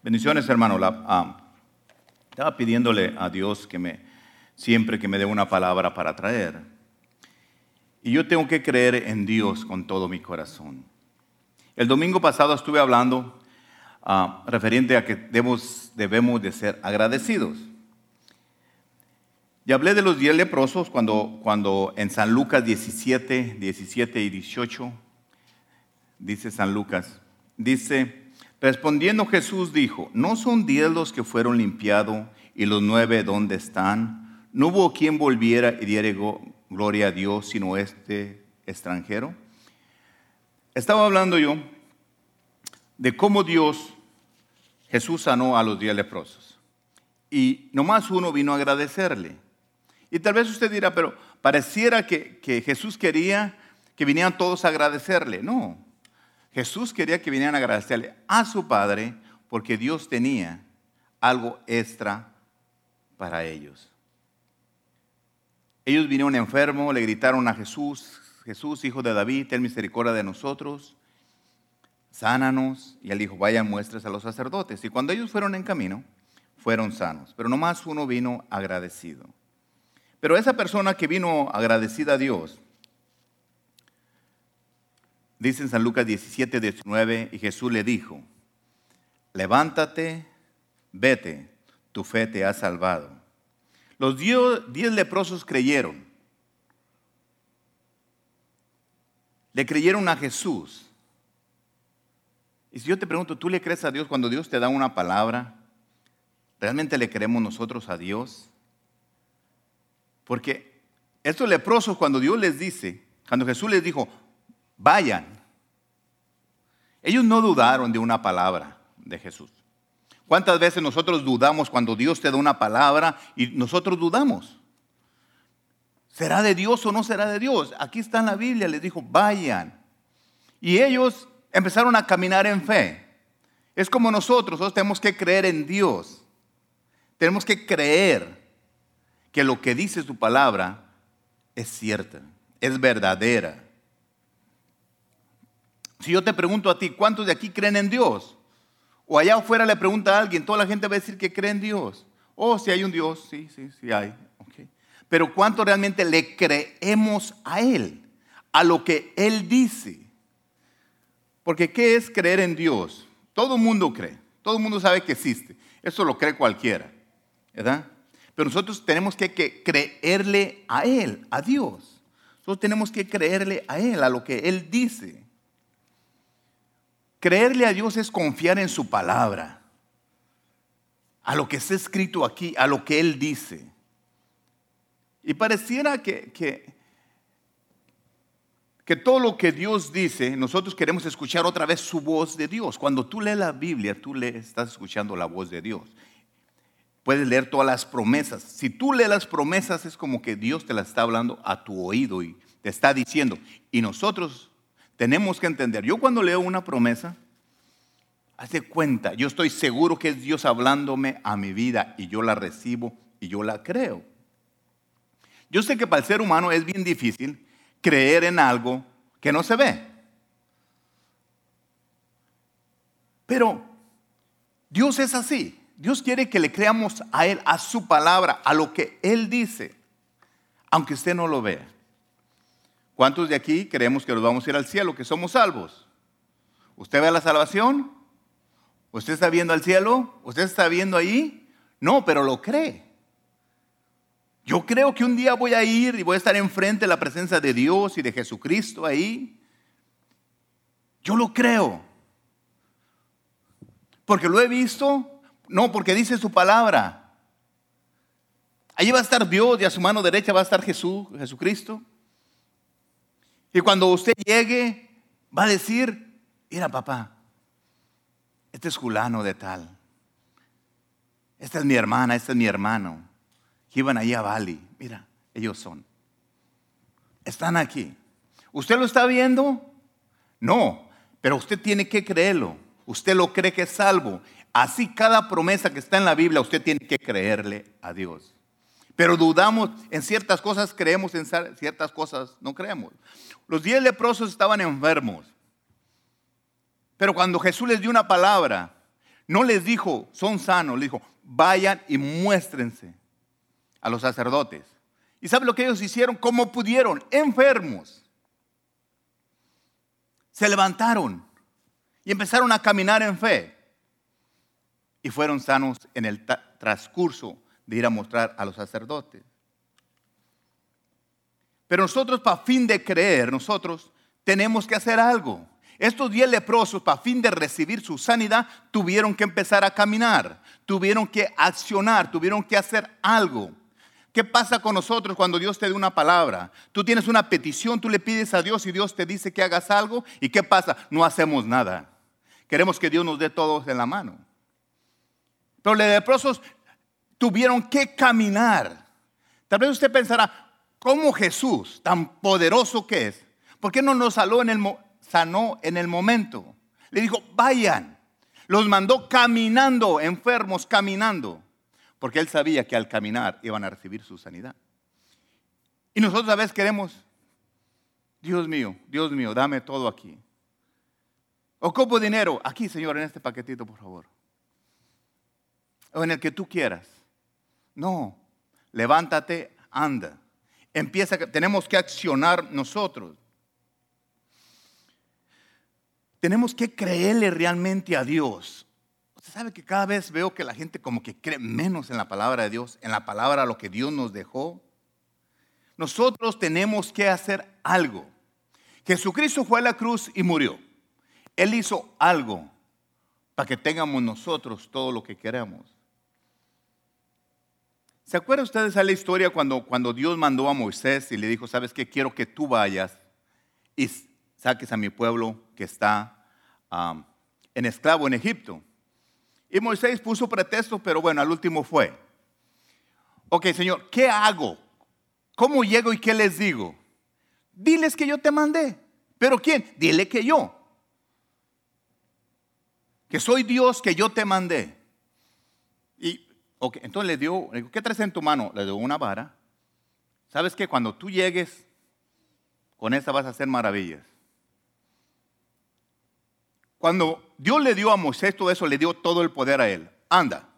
Bendiciones, hermano. Ah, estaba pidiéndole a Dios que me, siempre que me dé una palabra para traer. Y yo tengo que creer en Dios con todo mi corazón. El domingo pasado estuve hablando ah, referente a que debemos, debemos de ser agradecidos. Y hablé de los diez leprosos cuando, cuando en San Lucas 17, 17 y 18, dice San Lucas, dice, Respondiendo Jesús dijo, ¿no son diez los que fueron limpiados y los nueve dónde están? ¿No hubo quien volviera y diera gloria a Dios sino este extranjero? Estaba hablando yo de cómo Dios, Jesús sanó a los diez leprosos. Y nomás uno vino a agradecerle. Y tal vez usted dirá, pero pareciera que, que Jesús quería que vinieran todos a agradecerle. No, Jesús quería que vinieran a agradecerle a su Padre porque Dios tenía algo extra para ellos. Ellos vinieron enfermos, le gritaron a Jesús, Jesús, hijo de David, ten misericordia de nosotros, sánanos. Y él dijo, vayan muestras a los sacerdotes. Y cuando ellos fueron en camino, fueron sanos. Pero nomás uno vino agradecido. Pero esa persona que vino agradecida a Dios, Dice en San Lucas 17, 19, y Jesús le dijo, levántate, vete, tu fe te ha salvado. Los diez leprosos creyeron. Le creyeron a Jesús. Y si yo te pregunto, ¿tú le crees a Dios cuando Dios te da una palabra? ¿Realmente le creemos nosotros a Dios? Porque estos leprosos, cuando Dios les dice, cuando Jesús les dijo, vayan. Ellos no dudaron de una palabra de Jesús. ¿Cuántas veces nosotros dudamos cuando Dios te da una palabra y nosotros dudamos? ¿Será de Dios o no será de Dios? Aquí está en la Biblia, les dijo, vayan. Y ellos empezaron a caminar en fe. Es como nosotros, nosotros tenemos que creer en Dios. Tenemos que creer que lo que dice su palabra es cierta, es verdadera. Si yo te pregunto a ti, ¿cuántos de aquí creen en Dios? O allá afuera le pregunta a alguien, toda la gente va a decir que cree en Dios. Oh, si hay un Dios, sí, sí, sí hay. Pero ¿cuánto realmente le creemos a Él? A lo que Él dice. Porque ¿qué es creer en Dios? Todo el mundo cree. Todo el mundo sabe que existe. Eso lo cree cualquiera. ¿Verdad? Pero nosotros tenemos que, que creerle a Él, a Dios. Nosotros tenemos que creerle a Él, a lo que Él dice. Creerle a Dios es confiar en su palabra, a lo que está escrito aquí, a lo que Él dice. Y pareciera que, que, todo lo que Dios dice, nosotros queremos escuchar otra vez su voz de Dios. Cuando tú lees la Biblia, tú le estás escuchando la voz de Dios. Puedes leer todas las promesas. Si tú lees las promesas, es como que Dios te las está hablando a tu oído y te está diciendo. Y nosotros tenemos que entender, yo cuando leo una promesa, hace cuenta, yo estoy seguro que es Dios hablándome a mi vida y yo la recibo y yo la creo. Yo sé que para el ser humano es bien difícil creer en algo que no se ve. Pero Dios es así. Dios quiere que le creamos a Él, a su palabra, a lo que Él dice, aunque usted no lo vea. ¿Cuántos de aquí creemos que nos vamos a ir al cielo, que somos salvos? ¿Usted ve la salvación? ¿Usted está viendo al cielo? ¿Usted está viendo ahí? No, pero lo cree. Yo creo que un día voy a ir y voy a estar enfrente de la presencia de Dios y de Jesucristo ahí. Yo lo creo. Porque lo he visto, no, porque dice su palabra. Allí va a estar Dios y a su mano derecha va a estar Jesús, Jesucristo. Y cuando usted llegue, va a decir, mira papá, este es Julano de tal. Esta es mi hermana, este es mi hermano. Que iban allí a Bali. Mira, ellos son. Están aquí. ¿Usted lo está viendo? No, pero usted tiene que creerlo. Usted lo cree que es salvo. Así cada promesa que está en la Biblia, usted tiene que creerle a Dios. Pero dudamos en ciertas cosas, creemos en ciertas cosas, no creemos. Los diez leprosos estaban enfermos. Pero cuando Jesús les dio una palabra, no les dijo, son sanos, les dijo, vayan y muéstrense a los sacerdotes. ¿Y sabe lo que ellos hicieron? Como pudieron, enfermos. Se levantaron y empezaron a caminar en fe. Y fueron sanos en el transcurso de ir a mostrar a los sacerdotes. Pero nosotros, para fin de creer, nosotros tenemos que hacer algo. Estos diez leprosos, para fin de recibir su sanidad, tuvieron que empezar a caminar, tuvieron que accionar, tuvieron que hacer algo. ¿Qué pasa con nosotros cuando Dios te da una palabra? Tú tienes una petición, tú le pides a Dios y Dios te dice que hagas algo. ¿Y qué pasa? No hacemos nada. Queremos que Dios nos dé todos en la mano. Pero los leprosos tuvieron que caminar. Tal vez usted pensará, ¿cómo Jesús, tan poderoso que es, por qué no nos saló en el, sanó en el momento. Le dijo, vayan. Los mandó caminando, enfermos caminando, porque él sabía que al caminar iban a recibir su sanidad. Y nosotros a veces queremos, Dios mío, Dios mío, dame todo aquí. Ocupo dinero, aquí Señor, en este paquetito, por favor. O en el que tú quieras. No, levántate, anda. Empieza, tenemos que accionar nosotros. Tenemos que creerle realmente a Dios. Usted sabe que cada vez veo que la gente como que cree menos en la palabra de Dios, en la palabra lo que Dios nos dejó. Nosotros tenemos que hacer algo. Jesucristo fue a la cruz y murió. Él hizo algo para que tengamos nosotros todo lo que queremos. ¿Se acuerdan ustedes de la historia cuando, cuando Dios mandó a Moisés y le dijo, sabes qué, quiero que tú vayas y saques a mi pueblo que está en esclavo en Egipto. Y Moisés puso pretexto, pero bueno, al último fue. Ok, Señor, ¿qué hago? ¿Cómo llego y qué les digo? Diles que yo te mandé. ¿Pero quién? Dile que yo. Que soy Dios que yo te mandé. Entonces le dio, le digo, ¿qué traes en tu mano? Le dio una vara. ¿Sabes que cuando tú llegues, con esa vas a hacer maravillas? Cuando Dios le dio a Moisés todo eso, le dio todo el poder a él. Anda.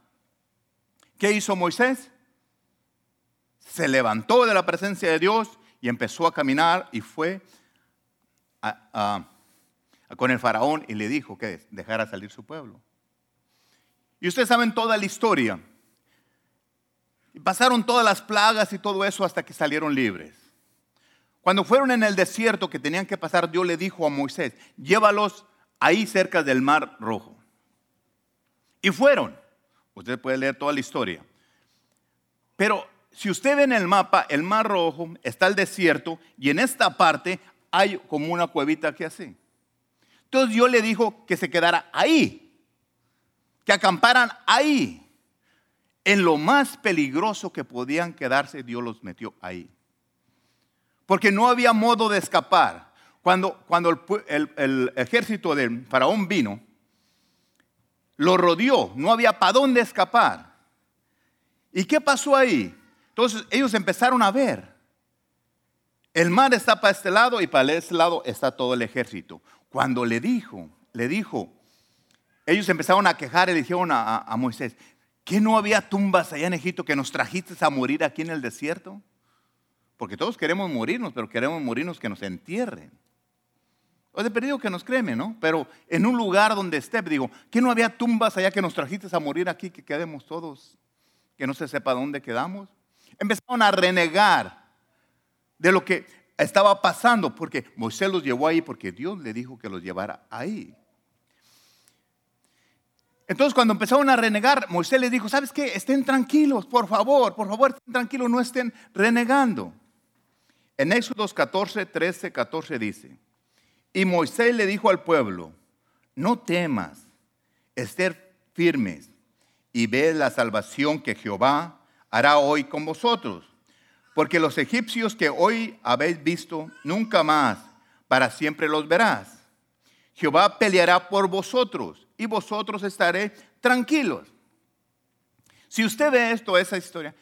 ¿Qué hizo Moisés? Se levantó de la presencia de Dios y empezó a caminar y fue con el faraón y le dijo que dejara salir su pueblo. Y ustedes saben toda la historia. Y pasaron todas las plagas y todo eso hasta que salieron libres. Cuando fueron en el desierto que tenían que pasar, Dios le dijo a Moisés, llévalos ahí cerca del Mar Rojo. Y fueron. Usted puede leer toda la historia. Pero si usted ve en el mapa, el Mar Rojo está el desierto y en esta parte hay como una cuevita que así. Entonces Dios le dijo que se quedara ahí, que acamparan ahí. En lo más peligroso que podían quedarse, Dios los metió ahí. Porque no había modo de escapar. Cuando, el, ejército del faraón vino, lo rodeó, no había para dónde escapar. ¿Y qué pasó ahí? Entonces ellos empezaron a ver. El mar está para este lado y para este lado está todo el ejército. Cuando le dijo, le dijo, ellos empezaron a quejar y le dijeron a, a Moisés, ¿que no había tumbas allá en Egipto que nos trajiste a morir aquí en el desierto? Porque todos queremos morirnos, pero queremos morirnos que nos entierren. O de perdido que nos cremen, ¿no? Pero en un lugar donde esté, digo, que no había tumbas allá que nos trajiste a morir aquí, que quedemos todos, que no se sepa dónde quedamos. Empezaron a renegar de lo que estaba pasando, porque Moisés los llevó ahí, porque Dios le dijo que los llevara ahí. Entonces cuando empezaron a renegar, Moisés les dijo, ¿sabes qué? Estén tranquilos, por favor, por favor, estén tranquilos, no estén renegando. En Éxodos 14, 13, 14 dice, y Moisés le dijo al pueblo, no temas, estén firmes y ve la salvación que Jehová hará hoy con vosotros. Porque los egipcios que hoy habéis visto, nunca más para siempre los verás. Jehová peleará por vosotros y vosotros estaré tranquilos. Si usted ve esto, esa historia,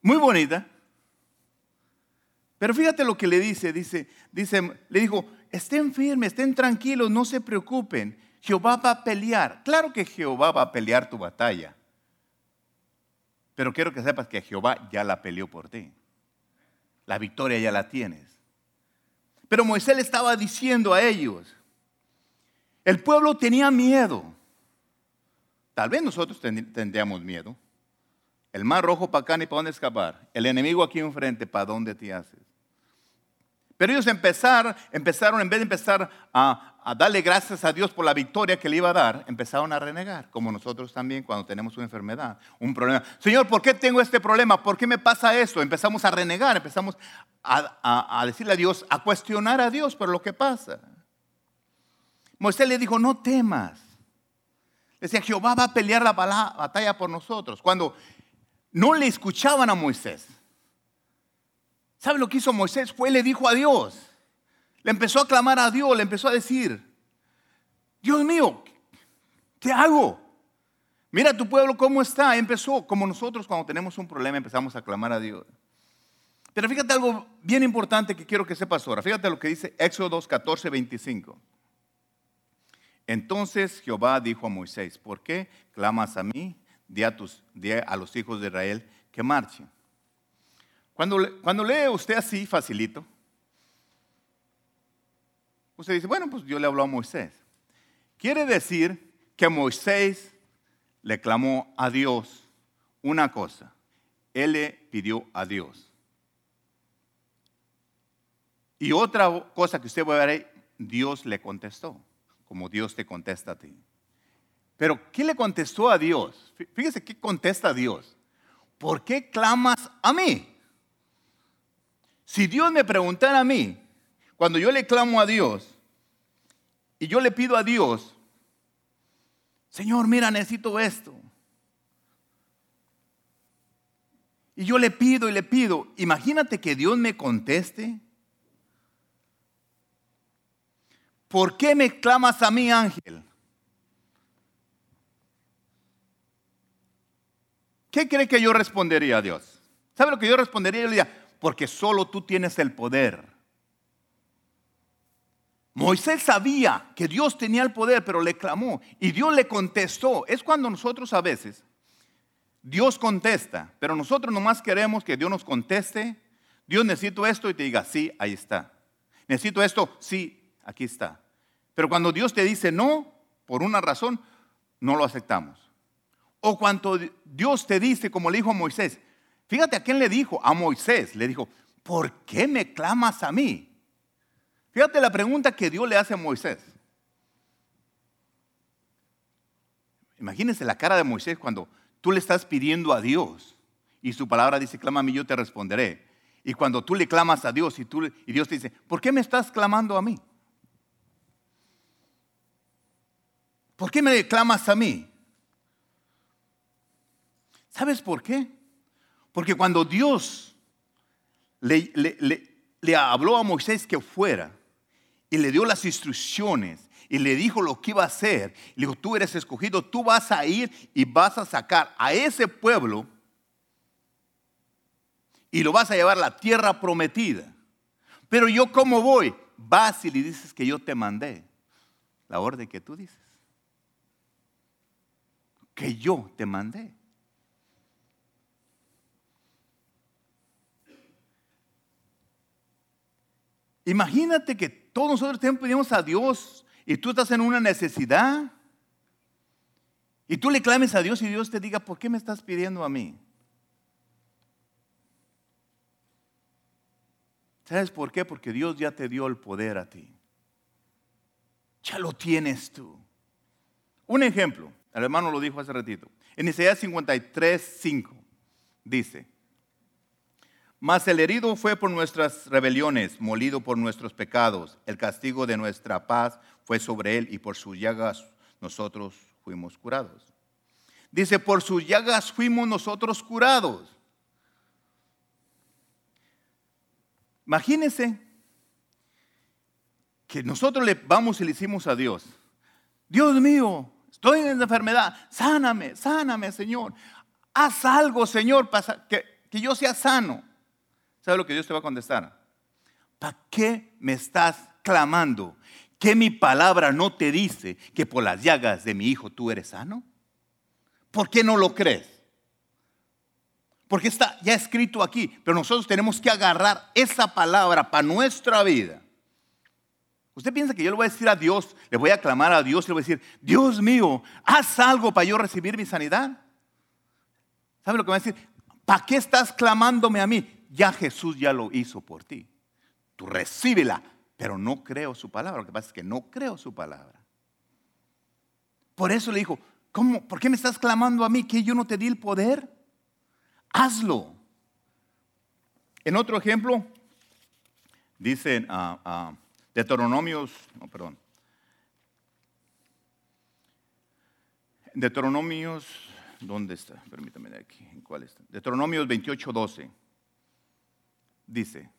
muy bonita, pero fíjate lo que le dice, dice, dice, le dijo, estén firmes, estén tranquilos, no se preocupen. Jehová va a pelear. Claro que Jehová va a pelear tu batalla. Pero quiero que sepas que Jehová ya la peleó por ti. La victoria ya la tienes. Pero Moisés le estaba diciendo a ellos, el pueblo tenía miedo. Tal vez nosotros tendríamos miedo. El mar rojo para acá ni para dónde escapar. El enemigo aquí enfrente, ¿para dónde te haces? Pero ellos empezaron, en vez de empezar a, a, darle gracias a Dios por la victoria que le iba a dar, empezaron a renegar, como nosotros también cuando tenemos una enfermedad, un problema. Señor, ¿por qué tengo este problema? ¿Por qué me pasa esto? Empezamos a renegar, empezamos a, a decirle a Dios, a cuestionar a Dios por lo que pasa. Moisés le dijo, no temas. Decía, Jehová va a pelear la batalla por nosotros. Cuando no le escuchaban a Moisés, ¿Sabe lo que hizo Moisés? Fue le dijo a Dios. Le empezó a clamar a Dios, le empezó a decir, Dios mío, ¿qué hago? Mira tu pueblo cómo está. Empezó como nosotros cuando tenemos un problema empezamos a clamar a Dios. Pero fíjate algo bien importante que quiero que sepas ahora. Fíjate lo que dice Éxodo 14, 25. Entonces Jehová dijo a Moisés, ¿por qué clamas a mí? Di a, tus, a los hijos de Israel que marchen. Cuando, cuando lee usted así, facilito, usted dice, bueno, pues yo le hablo a Moisés. Quiere decir que Moisés le clamó a Dios una cosa. Él le pidió a Dios. Y otra cosa que usted va a ver, Dios le contestó, como Dios te contesta a ti. Pero, ¿qué le contestó a Dios? Fíjese qué contesta a Dios. ¿Por qué clamas a mí? Si Dios me preguntara a mí, cuando yo le clamo a Dios y yo le pido a Dios, Señor, mira, necesito esto. Y yo le pido y le pido, imagínate que Dios me conteste. ¿Por qué me clamas a mí, ángel? ¿Qué cree que yo respondería a Dios? ¿Sabe lo que yo respondería? Yo le diría, porque solo tú tienes el poder. Moisés sabía que Dios tenía el poder, pero le clamó y Dios le contestó. Es cuando nosotros a veces, Dios contesta, pero nosotros nomás queremos que Dios nos conteste. Dios necesito esto y te diga, sí, ahí está. Necesito esto, sí, aquí está. Pero cuando Dios te dice no, por una razón, no lo aceptamos. O cuando Dios te dice, como le dijo a Moisés, Fíjate a quién le dijo, a Moisés, le dijo, ¿por qué me clamas a mí? Fíjate la pregunta que Dios le hace a Moisés. Imagínense la cara de Moisés cuando tú le estás pidiendo a Dios y su palabra dice, clama a mí, yo te responderé. Y cuando tú le clamas a Dios y, tú, y Dios te dice, ¿por qué me estás clamando a mí? ¿Por qué me clamas a mí? ¿Sabes por qué? Porque cuando Dios le, le, habló a Moisés que fuera y le dio las instrucciones y le dijo lo que iba a hacer, le dijo, tú eres escogido, tú vas a ir y vas a sacar a ese pueblo y lo vas a llevar a la tierra prometida. Pero yo cómo voy? Vas y le dices que yo te mandé. La orden que tú dices. Que yo te mandé. Imagínate que todos nosotros te pedimos a Dios y tú estás en una necesidad y tú le clames a Dios y Dios te diga, ¿por qué me estás pidiendo a mí? ¿Sabes por qué? Porque Dios ya te dio el poder a ti. Ya lo tienes tú. Un ejemplo, el hermano lo dijo hace ratito. En Isaías 53, 5 dice, mas el herido fue por nuestras rebeliones, molido por nuestros pecados. El castigo de nuestra paz fue sobre él y por sus llagas nosotros fuimos curados. Dice, por sus llagas fuimos nosotros curados. Imagínense que nosotros le vamos y le hicimos a Dios. Dios mío, estoy en enfermedad, sáname, sáname, Señor. Haz algo, Señor, para que, que yo sea sano. ¿Sabe lo que Dios te va a contestar? ¿Para qué me estás clamando? ¿Que mi palabra no te dice que por las llagas de mi hijo tú eres sano? ¿Por qué no lo crees? Porque está ya escrito aquí, pero nosotros tenemos que agarrar esa palabra para nuestra vida. Usted piensa que yo le voy a decir a Dios, le voy a clamar a Dios, le voy a decir, Dios mío, haz algo para yo recibir mi sanidad. ¿Sabe lo que va a decir? ¿Para qué estás clamándome a mí? Ya Jesús ya lo hizo por ti. Tú recíbela, pero no creo su palabra. Lo que pasa es que no creo su palabra. Por eso le dijo, ¿cómo? ¿Por qué me estás clamando a mí? ¿Que yo no te di el poder? Hazlo. En otro ejemplo, dicen uh, uh, Deuteronomios, no, perdón. Deuteronomios, ¿dónde está? Permítame de aquí, ¿en cuál está? Deuteronomios 28, 12. Dice,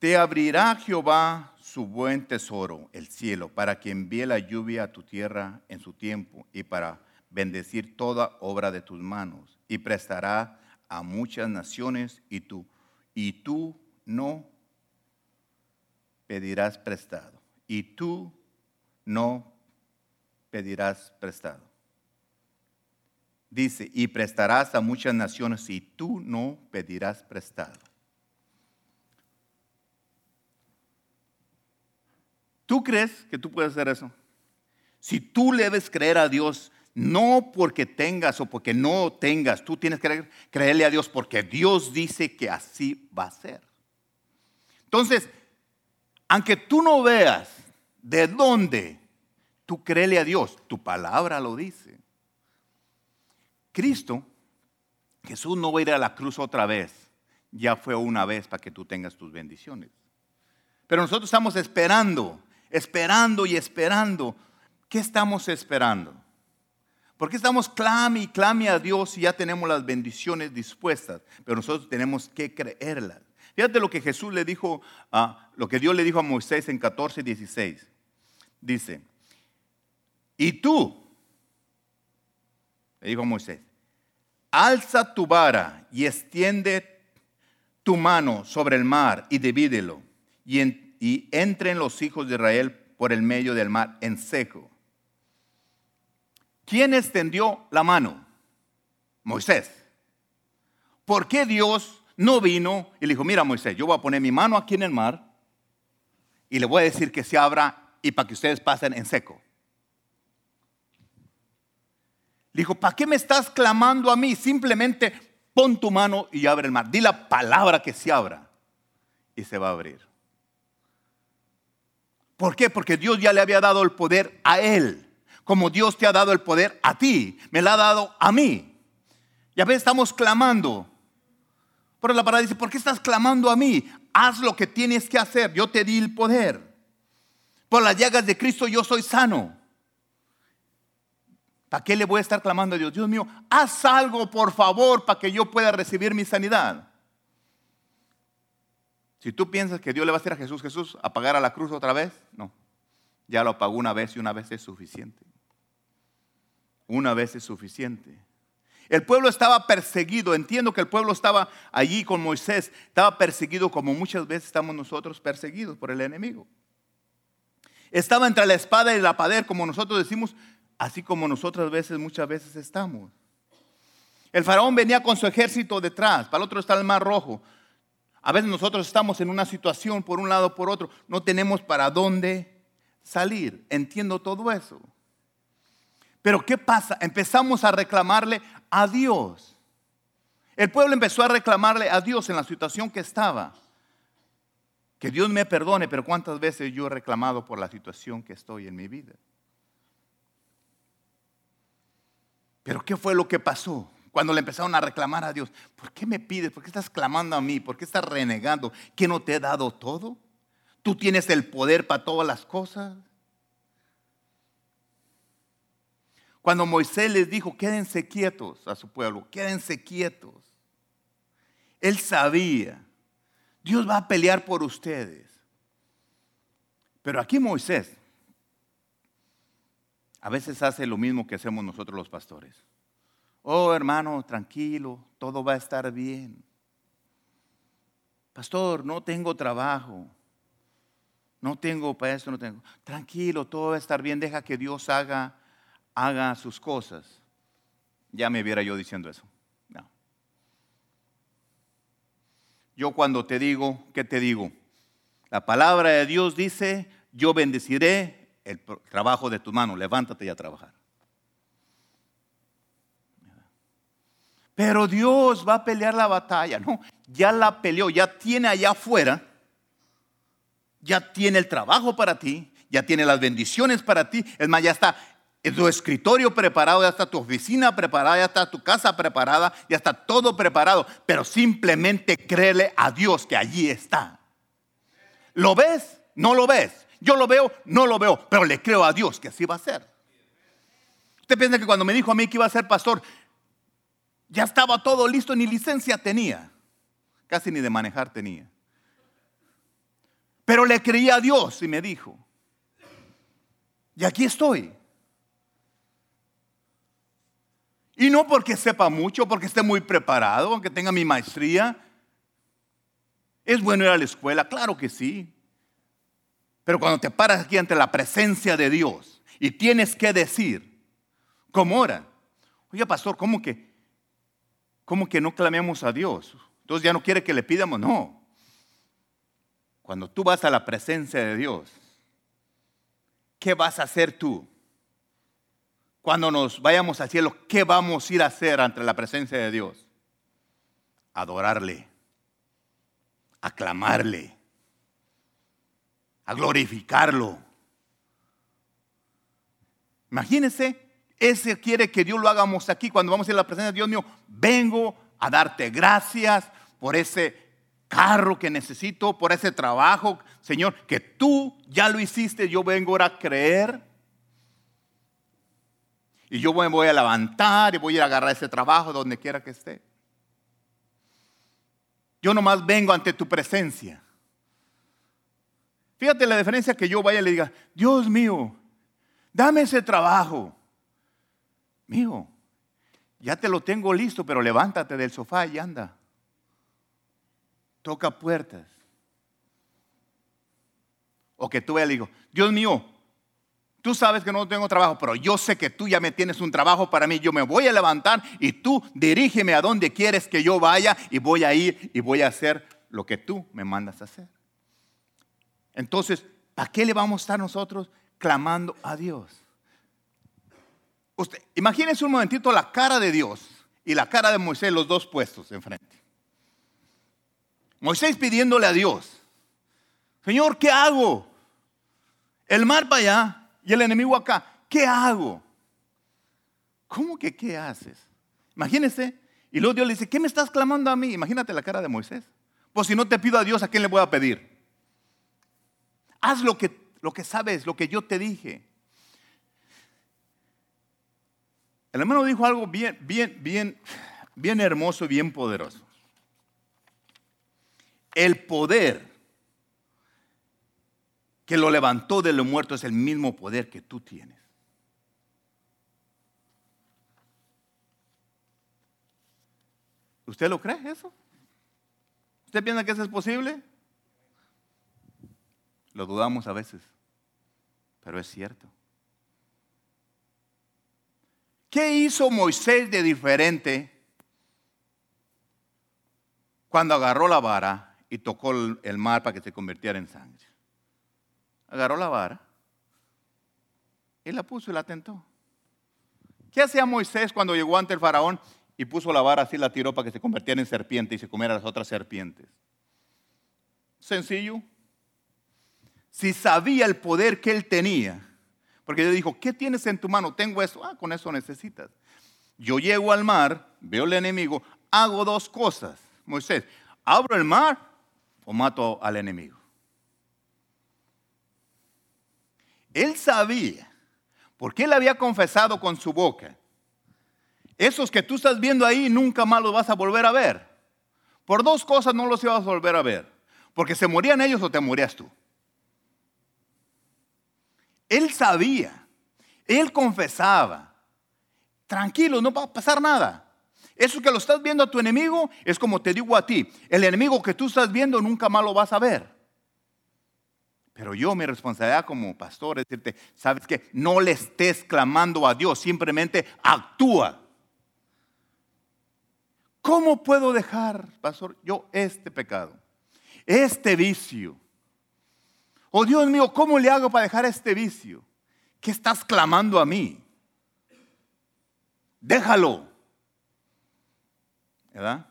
te abrirá Jehová su buen tesoro, el cielo, para que envíe la lluvia a tu tierra en su tiempo y para bendecir toda obra de tus manos. Y prestará a muchas naciones y tú, y tú no pedirás prestado. Y tú no pedirás prestado. Dice, y prestarás a muchas naciones y tú no pedirás prestado. ¿Tú crees que tú puedes hacer eso? Si tú le debes creer a Dios, no porque tengas o porque no tengas, tú tienes que creerle a Dios porque Dios dice que así va a ser. Entonces, aunque tú no veas de dónde, tú créele a Dios, tu palabra lo dice. Cristo, Jesús no va a ir a la cruz otra vez, ya fue una vez para que tú tengas tus bendiciones. Pero nosotros estamos esperando esperando y esperando. ¿Qué estamos esperando? ¿Por qué estamos clame y clame a Dios y ya tenemos las bendiciones dispuestas? Pero nosotros tenemos que creerlas. Fíjate lo que Jesús le dijo, a, lo que Dios le dijo a Moisés en 14, 16. Dice, y tú, le dijo a Moisés, alza tu vara y extiende tu mano sobre el mar y divídelo. Y en, y entren los hijos de Israel por el medio del mar en seco. ¿Quién extendió la mano? Moisés. ¿Por qué Dios no vino y le dijo, mira Moisés, yo voy a poner mi mano aquí en el mar y le voy a decir que se abra y para que ustedes pasen en seco? Le dijo, ¿para qué me estás clamando a mí? Simplemente pon tu mano y abre el mar. Di la palabra que se abra y se va a abrir. ¿Por qué? Porque Dios ya le había dado el poder a él. Como Dios te ha dado el poder a ti, me lo ha dado a mí. Y a veces estamos clamando. Pero la palabra dice, ¿por qué estás clamando a mí? Haz lo que tienes que hacer. Yo te di el poder. Por las llagas de Cristo yo soy sano. ¿Para qué le voy a estar clamando a Dios? Dios mío, haz algo por favor para que yo pueda recibir mi sanidad. Si tú piensas que Dios le va a decir a Jesús, Jesús, a pagar a la cruz otra vez, no. Ya lo pagó una vez y una vez es suficiente. Una vez es suficiente. El pueblo estaba perseguido. Entiendo que el pueblo estaba allí con Moisés. Estaba perseguido como muchas veces estamos nosotros perseguidos por el enemigo. Estaba entre la espada y la pader, como nosotros decimos, así como nosotras veces, muchas veces estamos. El faraón venía con su ejército detrás. Para el otro está el mar rojo. A veces nosotros estamos en una situación por un lado o por otro, no tenemos para dónde salir. Entiendo todo eso. Pero ¿qué pasa? Empezamos a reclamarle a Dios. El pueblo empezó a reclamarle a Dios en la situación que estaba. Que Dios me perdone, pero ¿cuántas veces yo he reclamado por la situación que estoy en mi vida? Pero ¿qué fue lo que pasó? Cuando le empezaron a reclamar a Dios, ¿por qué me pides? ¿Por qué estás clamando a mí? ¿Por qué estás renegando? ¿Que no te he dado todo? ¿Tú tienes el poder para todas las cosas? Cuando Moisés les dijo, quédense quietos a su pueblo, quédense quietos. Él sabía, Dios va a pelear por ustedes. Pero aquí Moisés a veces hace lo mismo que hacemos nosotros los pastores. Oh, hermano, tranquilo, todo va a estar bien. Pastor, no tengo trabajo. no tengo para eso, no tengo. Tranquilo, todo va a estar bien, deja que Dios haga, haga sus cosas. Ya me viera yo diciendo eso. No. Yo cuando te digo, ¿qué te digo? La palabra de Dios dice, yo bendeciré el trabajo de tus manos, levántate y a trabajar. Pero Dios va a pelear la batalla. No, ya la peleó, ya tiene allá afuera, ya tiene el trabajo para ti, ya tiene las bendiciones para ti. Es más, ya está tu escritorio preparado, ya está tu oficina preparada, ya está tu casa preparada, ya está todo preparado. Pero simplemente créele a Dios que allí está. ¿Lo ves? No lo ves. Yo lo veo, no lo veo, pero le creo a Dios que así va a ser. Usted piensa que cuando me dijo a mí que iba a ser pastor, ya estaba todo listo, ni licencia tenía. Casi ni de manejar tenía. Pero le creía a Dios y me dijo. Y aquí estoy. Y no porque sepa mucho, porque esté muy preparado, aunque tenga mi maestría. ¿Es bueno ir a la escuela? Claro que sí. Pero cuando te paras aquí ante la presencia de Dios y tienes que decir, ¿cómo ora? Oye, pastor, ¿cómo que ¿cómo que no clamemos a Dios? Entonces ya no quiere que le pidamos, no. Cuando tú vas a la presencia de Dios, ¿qué vas a hacer tú? Cuando nos vayamos al cielo, ¿qué vamos a ir a hacer ante la presencia de Dios? Adorarle, aclamarle, a glorificarlo. Imagínense ese quiere que Dios lo hagamos aquí cuando vamos a ir a la presencia de Dios mío. Vengo a darte gracias por ese carro que necesito, por ese trabajo, Señor, que tú ya lo hiciste. Yo vengo ahora a creer. Y yo me voy a levantar y voy a ir a agarrar ese trabajo donde quiera que esté. Yo nomás vengo ante tu presencia. Fíjate la diferencia que yo vaya y le diga, Dios mío, dame ese trabajo. Mijo, ya te lo tengo listo, pero levántate del sofá y anda. Toca puertas. O que tú y digo, Dios mío, tú sabes que no tengo trabajo, pero yo sé que tú ya me tienes un trabajo para mí. Yo me voy a levantar y tú dirígeme a donde quieres que yo vaya y voy a ir y voy a hacer lo que tú me mandas a hacer. Entonces, ¿para qué le vamos a estar nosotros clamando a Dios? Usted, imagínense un momentito la cara de Dios y la cara de Moisés, los dos puestos enfrente. Moisés pidiéndole a Dios, Señor, ¿qué hago? El mar para allá y el enemigo acá, ¿qué hago? ¿Cómo que qué haces? Imagínense. Y luego Dios le dice, ¿qué me estás clamando a mí? Imagínate la cara de Moisés. Pues si no te pido a Dios, ¿a quién le voy a pedir? Haz lo que, lo que sabes, lo que yo te dije. El hermano dijo algo bien, bien, bien, bien hermoso y bien poderoso. El poder que lo levantó de los muertos es el mismo poder que tú tienes. ¿Usted lo cree eso? ¿Usted piensa que eso es posible? Lo dudamos a veces, pero es cierto. ¿Qué hizo Moisés de diferente cuando agarró la vara y tocó el mar para que se convirtiera en sangre? Agarró la vara y la puso y la tentó. ¿Qué hacía Moisés cuando llegó ante el faraón y puso la vara así, la tiró para que se convirtiera en serpiente y se comiera las otras serpientes? Sencillo. Si sabía el poder que él tenía, porque Dios dijo, ¿qué tienes en tu mano? Tengo eso. Ah, con eso necesitas. Yo llego al mar, veo al enemigo, hago dos cosas. Moisés, abro el mar o mato al enemigo. Él sabía, porque él había confesado con su boca, esos que tú estás viendo ahí nunca más los vas a volver a ver. Por dos cosas no los ibas a volver a ver. Porque se morían ellos o te morías tú. Él sabía, él confesaba. Tranquilo, no va a pasar nada. Eso que lo estás viendo a tu enemigo es como te digo a ti, el enemigo que tú estás viendo nunca más lo vas a ver. Pero yo, mi responsabilidad como pastor es decirte, sabes que no le estés clamando a Dios, simplemente actúa. ¿Cómo puedo dejar, pastor, yo este pecado, este vicio? Oh Dios mío, ¿cómo le hago para dejar este vicio? ¿Qué estás clamando a mí? Déjalo. ¿Verdad?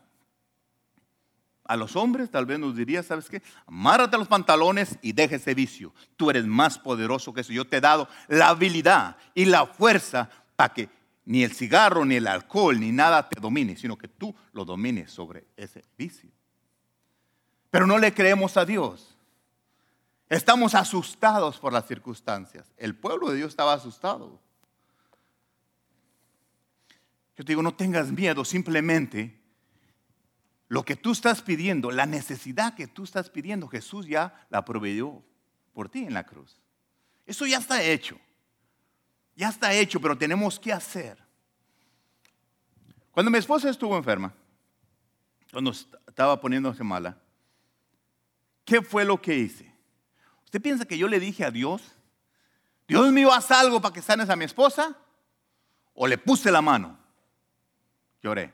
A los hombres tal vez nos diría, ¿sabes qué? Amárrate los pantalones y deja ese vicio. Tú eres más poderoso que eso. Yo te he dado la habilidad y la fuerza para que ni el cigarro, ni el alcohol, ni nada te domine, sino que tú lo domines sobre ese vicio. Pero no le creemos a Dios. Estamos asustados por las circunstancias. El pueblo de Dios estaba asustado. Yo te digo, no tengas miedo, simplemente lo que tú estás pidiendo, la necesidad que tú estás pidiendo, Jesús ya la proveyó por ti en la cruz. Eso ya está hecho. Ya está hecho, pero tenemos que hacer. Cuando mi esposa estuvo enferma, cuando estaba poniéndose mala, ¿qué fue lo que hice? ¿Usted piensa que yo le dije a Dios, Dios mío, haz algo para que sanes a mi esposa? ¿O le puse la mano? Lloré.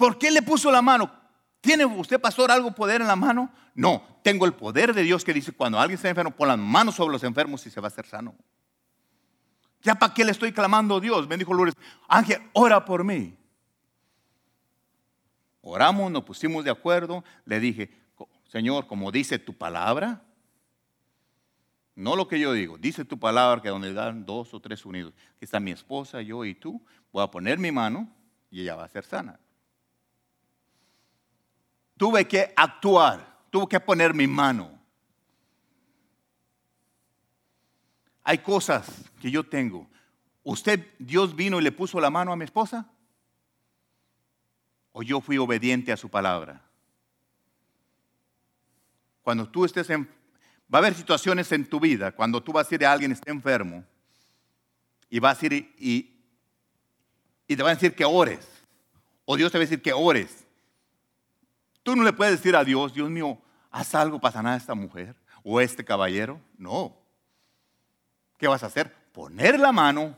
¿Por qué le puso la mano? ¿Tiene usted, pastor, algo poder en la mano? No, tengo el poder de Dios que dice, cuando alguien está enfermo, pon las manos sobre los enfermos y se va a hacer sano. ¿Ya para qué le estoy clamando a Dios? Me dijo Lourdes, Ángel, ora por mí. Oramos, nos pusimos de acuerdo. Le dije, Señor, como dice tu palabra, no lo que yo digo, dice tu palabra que donde dan dos o tres unidos, que está mi esposa, yo y tú, voy a poner mi mano y ella va a ser sana tuve que actuar, tuve que poner mi mano. Hay cosas que yo tengo. ¿Usted, Dios vino y le puso la mano a mi esposa? ¿O yo fui obediente a su palabra? Cuando tú estés en... Va a haber situaciones en tu vida cuando tú vas a ir a alguien está enfermo y vas a ir y, y te va a decir que ores. O Dios te va a decir que ores. Tú no le puedes decir a Dios, Dios mío, haz algo para sanar a esta mujer o a este caballero. No. ¿Qué vas a hacer? Poner la mano,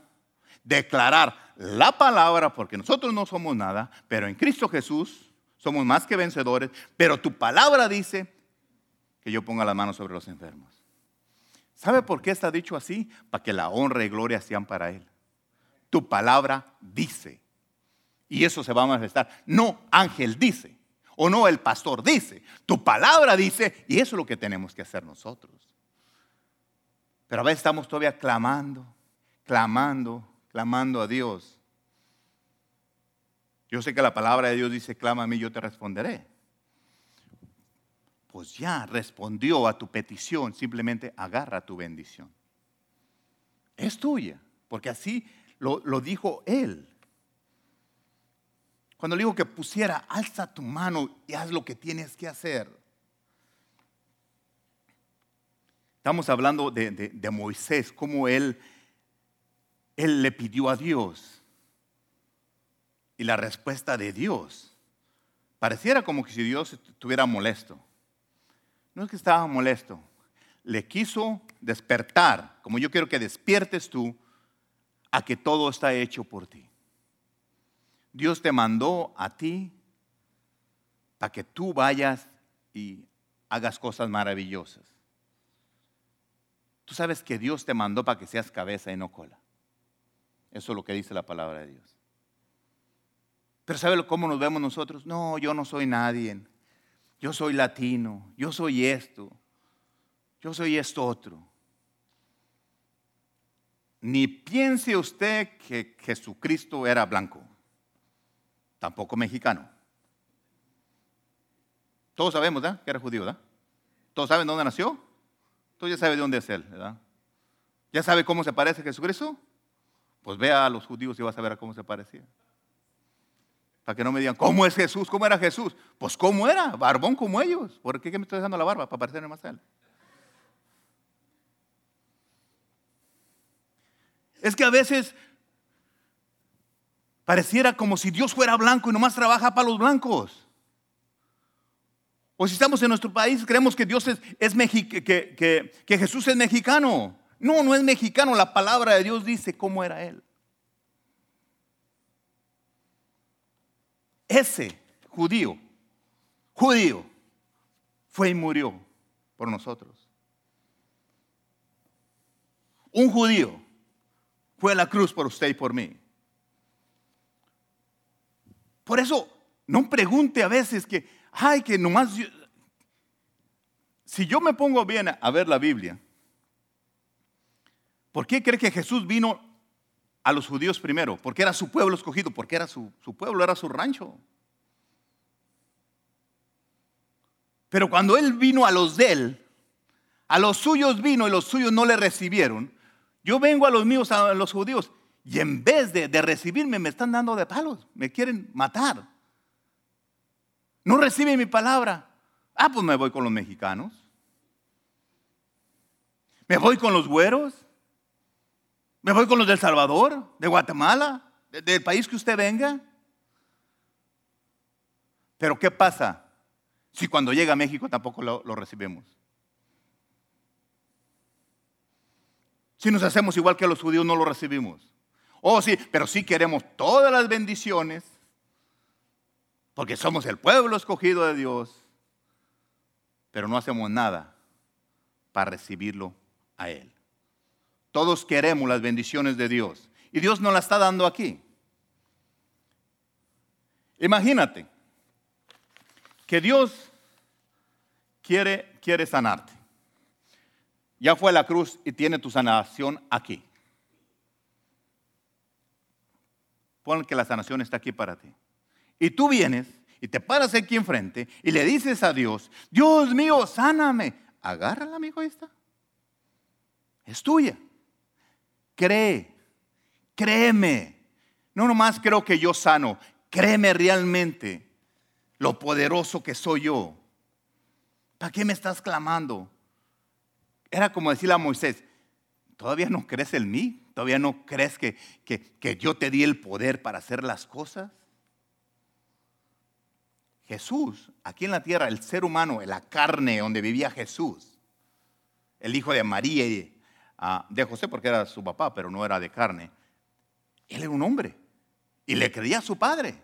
declarar la palabra, porque nosotros no somos nada, pero en Cristo Jesús somos más que vencedores, pero tu palabra dice que yo ponga las manos sobre los enfermos. ¿Sabe por qué está dicho así? Para que la honra y gloria sean para Él. Tu palabra dice. Y eso se va a manifestar. No, ángel dice. O no, el pastor dice, tu palabra dice, y eso es lo que tenemos que hacer nosotros. Pero a veces estamos todavía clamando, clamando, clamando a Dios. Yo sé que la palabra de Dios dice, clama a mí, yo te responderé. Pues ya respondió a tu petición, simplemente agarra tu bendición. Es tuya, porque así lo, lo dijo Él. Cuando le digo que pusiera, alza tu mano y haz lo que tienes que hacer. Estamos hablando de, Moisés, cómo él, él le pidió a Dios. Y la respuesta de Dios pareciera como que si Dios estuviera molesto. No es que estaba molesto. Le quiso despertar, como yo quiero que despiertes tú, a que todo está hecho por ti. Dios te mandó a ti para que tú vayas y hagas cosas maravillosas. Tú sabes que Dios te mandó para que seas cabeza y no cola. Eso es lo que dice la palabra de Dios. Pero ¿sabe cómo nos vemos nosotros? No, yo no soy nadie. Yo soy latino. Yo soy esto. Yo soy esto otro. Ni piense usted que Jesucristo era blanco tampoco mexicano. Todos sabemos, ¿verdad? Que era judío, ¿verdad? Todos saben dónde nació. Tú ya sabes de dónde es él, ¿verdad? ¿Ya sabe cómo se parece a Jesucristo? Pues vea a los judíos y vas a ver a cómo se parecía. Para que no me digan, ¿cómo es Jesús? ¿Cómo era Jesús? Pues ¿cómo era? Barbón como ellos. ¿Por qué me estoy dejando la barba? Para parecerme más a él. Es que a veces Pareciera como si Dios fuera blanco y nomás trabaja para los blancos. O si estamos en nuestro país, creemos que Dios es, es que, que Jesús es mexicano. No, no es mexicano. La palabra de Dios dice cómo era Él. Ese judío, judío, fue y murió por nosotros. Un judío fue a la cruz por usted y por mí. Por eso, no pregunte a veces que, ay, que nomás... si yo me pongo bien a ver la Biblia, ¿por qué cree que Jesús vino a los judíos primero? Porque era su pueblo escogido, porque era su, su pueblo, era su rancho. Pero cuando Él vino a los de Él, a los suyos vino y los suyos no le recibieron, yo vengo a los míos, a los judíos, y en vez de, recibirme me están dando de palos, me quieren matar. No reciben mi palabra. Ah, pues me voy con los mexicanos. Me voy con los güeros. Me voy con los del Salvador, de Guatemala, del país que usted venga. Pero ¿qué pasa si cuando llega a México tampoco lo recibimos? Si nos hacemos igual que los judíos, no lo recibimos. Oh, sí, pero sí queremos todas las bendiciones, porque somos el pueblo escogido de Dios, pero no hacemos nada para recibirlo a Él. Todos queremos las bendiciones de Dios y Dios nos las está dando aquí. Imagínate que Dios quiere, quiere sanarte ya fue a la cruz y tiene tu sanación aquí. Pon que la sanación está aquí para ti. Y tú vienes y te paras aquí enfrente y le dices a Dios, Dios mío, sáname. Agárrala, mi hijo, esta. Es tuya. Cree, créeme. No nomás creo que yo sano, créeme realmente lo poderoso que soy yo. ¿Para qué me estás clamando? Era como decirle a Moisés, ¿todavía no crees en mí? ¿Todavía no crees que, que, yo te di el poder para hacer las cosas? Jesús, aquí en la tierra, el ser humano, la carne donde vivía Jesús, el hijo de María y ah, de José, porque era su papá, pero no era de carne, él era un hombre y le creía a su padre.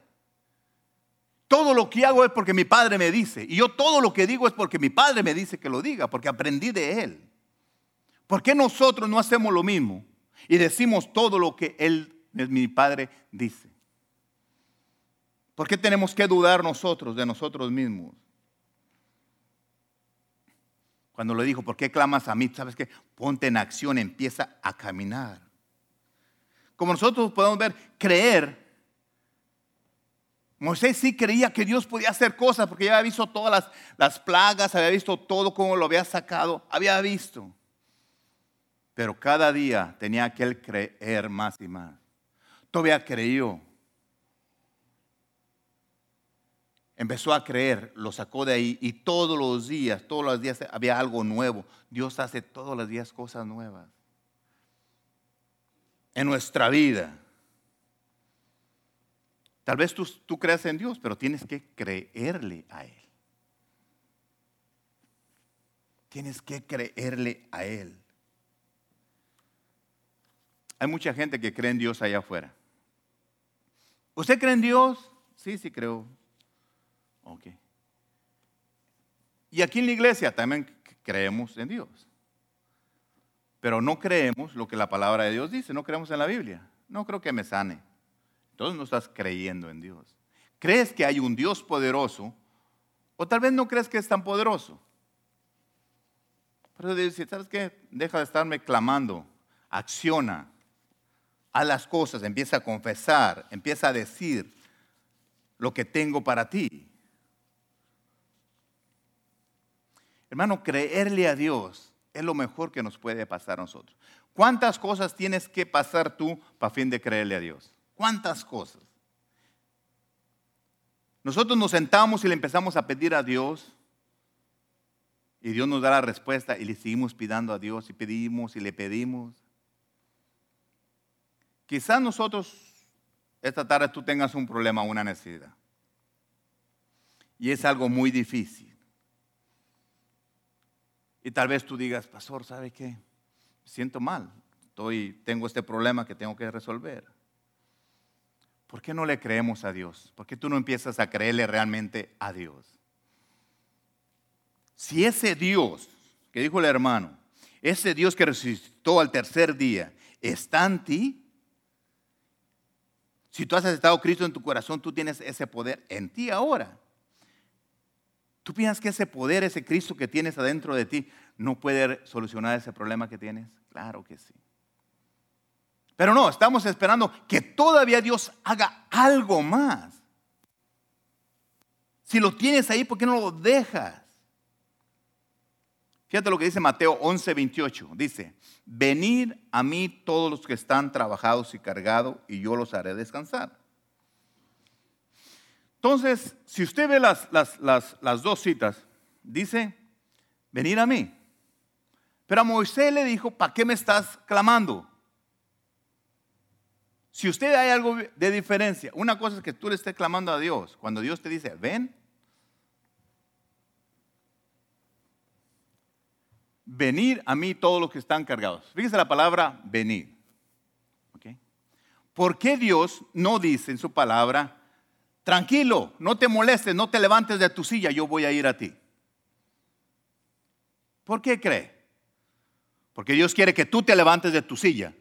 Todo lo que hago es porque mi padre me dice. Y yo todo lo que digo es porque mi padre me dice que lo diga, porque aprendí de él. ¿Por qué nosotros no hacemos lo mismo y decimos todo lo que Él, mi Padre, dice? ¿Por qué tenemos que dudar nosotros de nosotros mismos? Cuando le dijo, ¿por qué clamas a mí? ¿Sabes qué? Ponte en acción, empieza a caminar. Como nosotros podemos ver, creer. Moisés sí creía que Dios podía hacer cosas porque ya había visto todas las, las plagas, había visto todo cómo lo había sacado, había visto. Pero cada día tenía que él creer más y más. Todavía creyó. Empezó a creer, lo sacó de ahí y todos los días, todos los días había algo nuevo. Dios hace todos los días cosas nuevas. En nuestra vida. Tal vez tú, tú creas en Dios, pero tienes que creerle a Él. Tienes que creerle a Él. Hay mucha gente que cree en Dios allá afuera. ¿Usted cree en Dios? Sí, sí creo. Ok. Y aquí en la iglesia también creemos en Dios. Pero no creemos lo que la palabra de Dios dice, no creemos en la Biblia. No creo que me sane. Entonces no estás creyendo en Dios. ¿Crees que hay un Dios poderoso? O tal vez no crees que es tan poderoso. Pero dice, ¿sabes qué? Deja de estarme clamando. Acciona a las cosas, empieza a confesar, empieza a decir lo que tengo para ti. Hermano, creerle a Dios es lo mejor que nos puede pasar a nosotros. ¿Cuántas cosas tienes que pasar tú para fin de creerle a Dios? ¿Cuántas cosas? Nosotros nos sentamos y le empezamos a pedir a Dios y Dios nos da la respuesta y le seguimos pidiendo a Dios y pedimos y le pedimos. Quizás nosotros esta tarde tú tengas un problema, una necesidad. Y es algo muy difícil. Y tal vez tú digas, pastor, ¿sabe qué? Me siento mal. Estoy, tengo este problema que tengo que resolver. ¿Por qué no le creemos a Dios? ¿Por qué tú no empiezas a creerle realmente a Dios? Si ese Dios, que dijo el hermano, ese Dios que resucitó al tercer día, está en ti, si tú has aceptado Cristo en tu corazón, tú tienes ese poder en ti ahora. ¿Tú piensas que ese poder, ese Cristo que tienes adentro de ti, no puede solucionar ese problema que tienes? Claro que sí. Pero no, estamos esperando que todavía Dios haga algo más. Si lo tienes ahí, ¿por qué no lo dejas? Fíjate lo que dice Mateo 11, 28. Dice, venid a mí todos los que están trabajados y cargados, y yo los haré descansar. Entonces, si usted ve las, las, dos citas, dice, venid a mí. Pero a Moisés le dijo, ¿para qué me estás clamando? Si usted hay algo de diferencia, una cosa es que tú le estés clamando a Dios. Cuando Dios te dice, ven, venir a mí todos los que están cargados. Fíjese la palabra venir. ¿Por qué Dios no dice en su palabra, tranquilo, no te molestes, no te levantes de tu silla, yo voy a ir a ti? ¿Por qué cree? Porque Dios quiere que tú te levantes de tu silla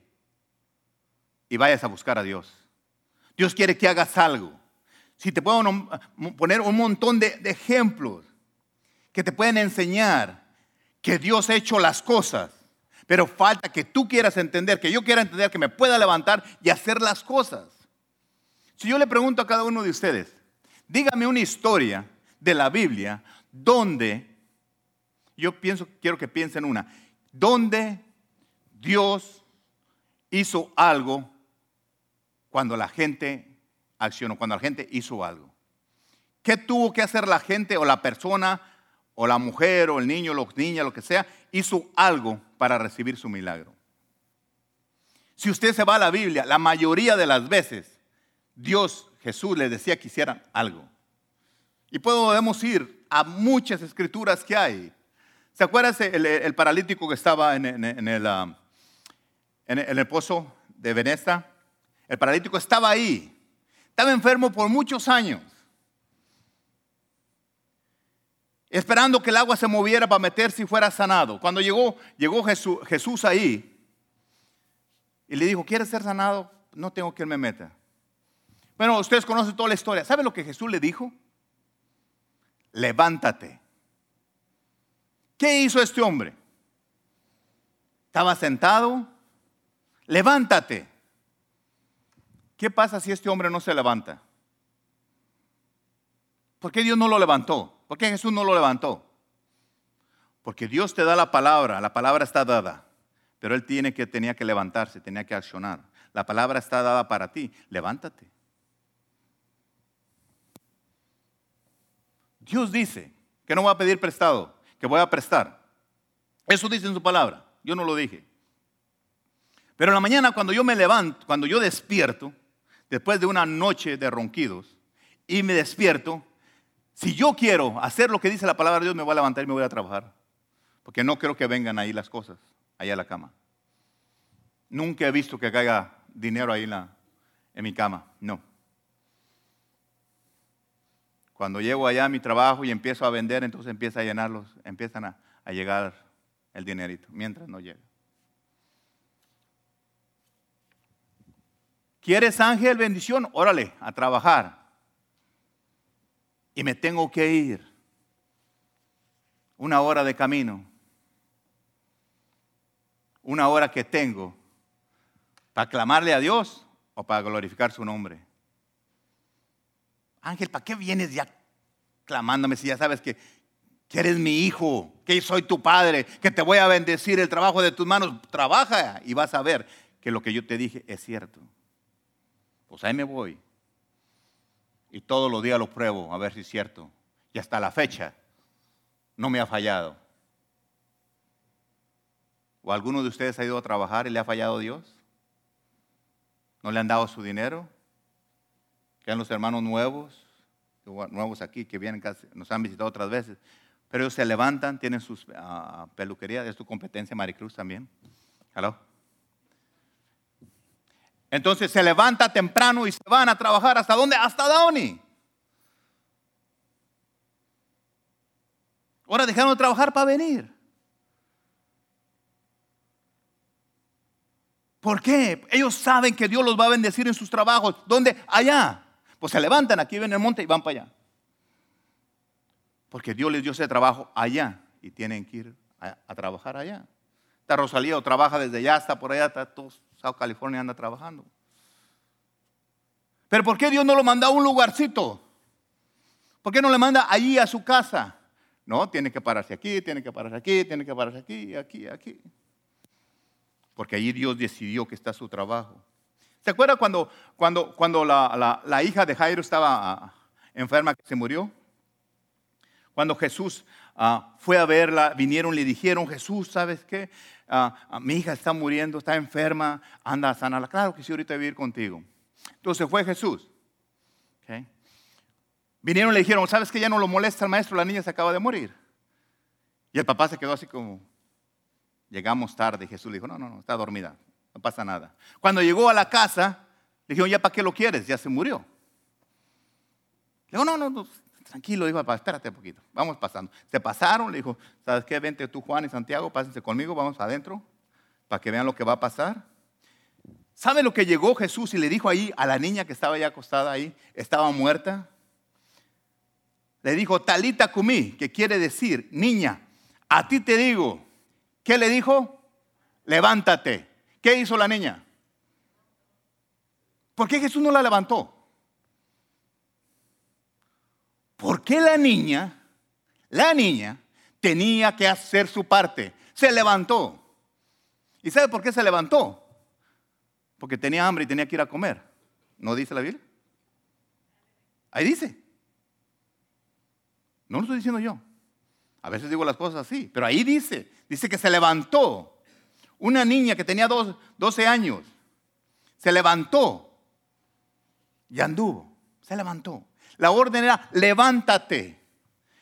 y vayas a buscar a Dios. Dios quiere que hagas algo. Si te puedo poner un montón de ejemplos que te pueden enseñar que Dios ha hecho las cosas, pero falta que tú quieras entender, que yo quiera entender, que me pueda levantar y hacer las cosas. Si yo le pregunto a cada uno de ustedes, dígame una historia de la Biblia donde, yo pienso, quiero que piensen una, donde Dios hizo algo cuando la gente accionó, cuando la gente hizo algo. ¿Qué tuvo que hacer la gente o la persona o la mujer o el niño, los niñas, lo que sea, hizo algo para recibir su milagro. Si usted se va a la Biblia, la mayoría de las veces Dios, Jesús les decía que hicieran algo. Y podemos ir a muchas escrituras que hay. ¿Se acuerdan el, paralítico que estaba en, el, um, en el pozo de Venesta? El paralítico estaba ahí. Estaba enfermo por muchos años esperando que el agua se moviera para meterse y fuera sanado. Cuando llegó, llegó Jesús, Jesús ahí y le dijo, ¿quieres ser sanado? No tengo que él me meta. Bueno, ustedes conocen toda la historia. ¿Sabe lo que Jesús le dijo? Levántate. ¿Qué hizo este hombre? Estaba sentado. Levántate. ¿Qué pasa si este hombre no se levanta? ¿Por qué Dios no lo levantó? ¿Por qué Jesús no lo levantó? Porque Dios te da la palabra, la palabra está dada, pero Él tiene que, tenía que levantarse, tenía que accionar. La palabra está dada para ti, levántate. Dios dice que no voy a pedir prestado, que voy a prestar. Eso dice en su palabra, yo no lo dije. Pero en la mañana cuando yo me levanto, cuando yo despierto, después de una noche de ronquidos, y me despierto, si yo quiero hacer lo que dice la palabra de Dios, me voy a levantar y me voy a trabajar. Porque no creo que vengan ahí las cosas, allá a la cama. Nunca he visto que caiga dinero ahí en, en mi cama. No. Cuando llego allá a mi trabajo y empiezo a vender, entonces empieza a llenarlos, empiezan a, a llegar el dinerito, mientras no llega. ¿Quieres ángel bendición? Órale, a trabajar y me tengo que ir una hora de camino, una hora que tengo para clamarle a Dios o para glorificar su nombre. Ángel, ¿para qué vienes ya clamándome si ya sabes que, que eres mi hijo, que soy tu padre, que te voy a bendecir el trabajo de tus manos? Trabaja y vas a ver que lo que yo te dije es cierto. Pues ahí me voy y todos los días lo pruebo a ver si es cierto. Y hasta la fecha no me ha fallado. ¿O alguno de ustedes ha ido a trabajar y le ha fallado Dios? ¿No le han dado su dinero? ¿Quedan los hermanos nuevos, nuevos aquí, que vienen nos han visitado otras veces? Pero ellos se levantan, tienen sus ah, peluquerías, es tu competencia, Maricruz también. Hello. Entonces se levanta temprano y se van a trabajar. ¿Hasta dónde? Hasta Downey. Ahora dejaron de trabajar para venir. ¿Por qué? Ellos saben que Dios los va a bendecir en sus trabajos. ¿Dónde? Allá. Pues se levantan aquí, ven el monte y van para allá. Porque Dios les dio ese trabajo allá y tienen que ir a, trabajar allá. Está Rosalía o trabaja desde allá hasta por allá, está California anda trabajando. Pero ¿por qué Dios no lo manda a un lugarcito? ¿Por qué no le manda allí a su casa? No, tiene que pararse aquí, tiene que pararse aquí, tiene que pararse aquí, aquí, aquí. Porque allí Dios decidió que está su trabajo. ¿Se acuerda cuando, cuando, cuando la, hija de Jairo estaba ah, enferma, se murió? Cuando Jesús ah, fue a verla, vinieron, le dijeron, Jesús, ¿sabes qué? Ah, mi hija está muriendo, está enferma, anda a sanarla. Claro que sí, ahorita voy a ir contigo. Entonces fue Jesús. Vinieron y le dijeron, ¿sabes que ya no lo molesta el maestro? La niña se acaba de morir. Y el papá se quedó así como, llegamos tarde. Jesús le dijo, no, no, no, está dormida, no pasa nada. Cuando llegó a la casa, le dijeron, ¿ya para qué lo quieres? Ya se murió. Le dijo, no, no, no tranquilo, dijo papá, espérate un poquito, vamos pasando. Se pasaron, le dijo, ¿sabes qué? Vente tú, Juan y Santiago, pásense conmigo, vamos adentro, para que vean lo que va a pasar. ¿Sabe lo que llegó Jesús y le dijo ahí a la niña que estaba ya acostada ahí? Estaba muerta le dijo, Talita Kumi, que quiere decir, niña, a ti te digo. ¿Qué le dijo? Levántate. ¿Qué hizo la niña? ¿Por qué Jesús no la levantó? Porque la niña, la niña, tenía que hacer su parte. Se levantó. ¿Y sabe por qué se levantó? Porque tenía hambre y tenía que ir a comer. ¿No dice la Biblia? Ahí dice. No lo estoy diciendo yo. A veces digo las cosas así, pero ahí dice, dice que se levantó. Una niña que tenía 12 años, se levantó y anduvo, se levantó. La orden era, levántate.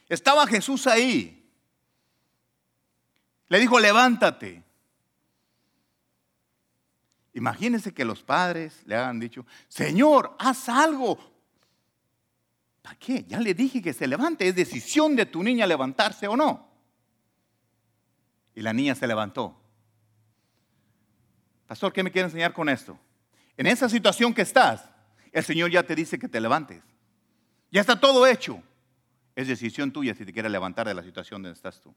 Estaba Jesús ahí. Le dijo, levántate. Imagínense que los padres le hayan dicho, Señor, haz algo, ¿Para qué? Ya le dije que se levante. Es decisión de tu niña levantarse o no. Y la niña se levantó. Pastor, ¿qué me quiere enseñar con esto? En esa situación que estás, el Señor ya te dice que te levantes. Ya está todo hecho. Es decisión tuya si te quieres levantar de la situación donde estás tú.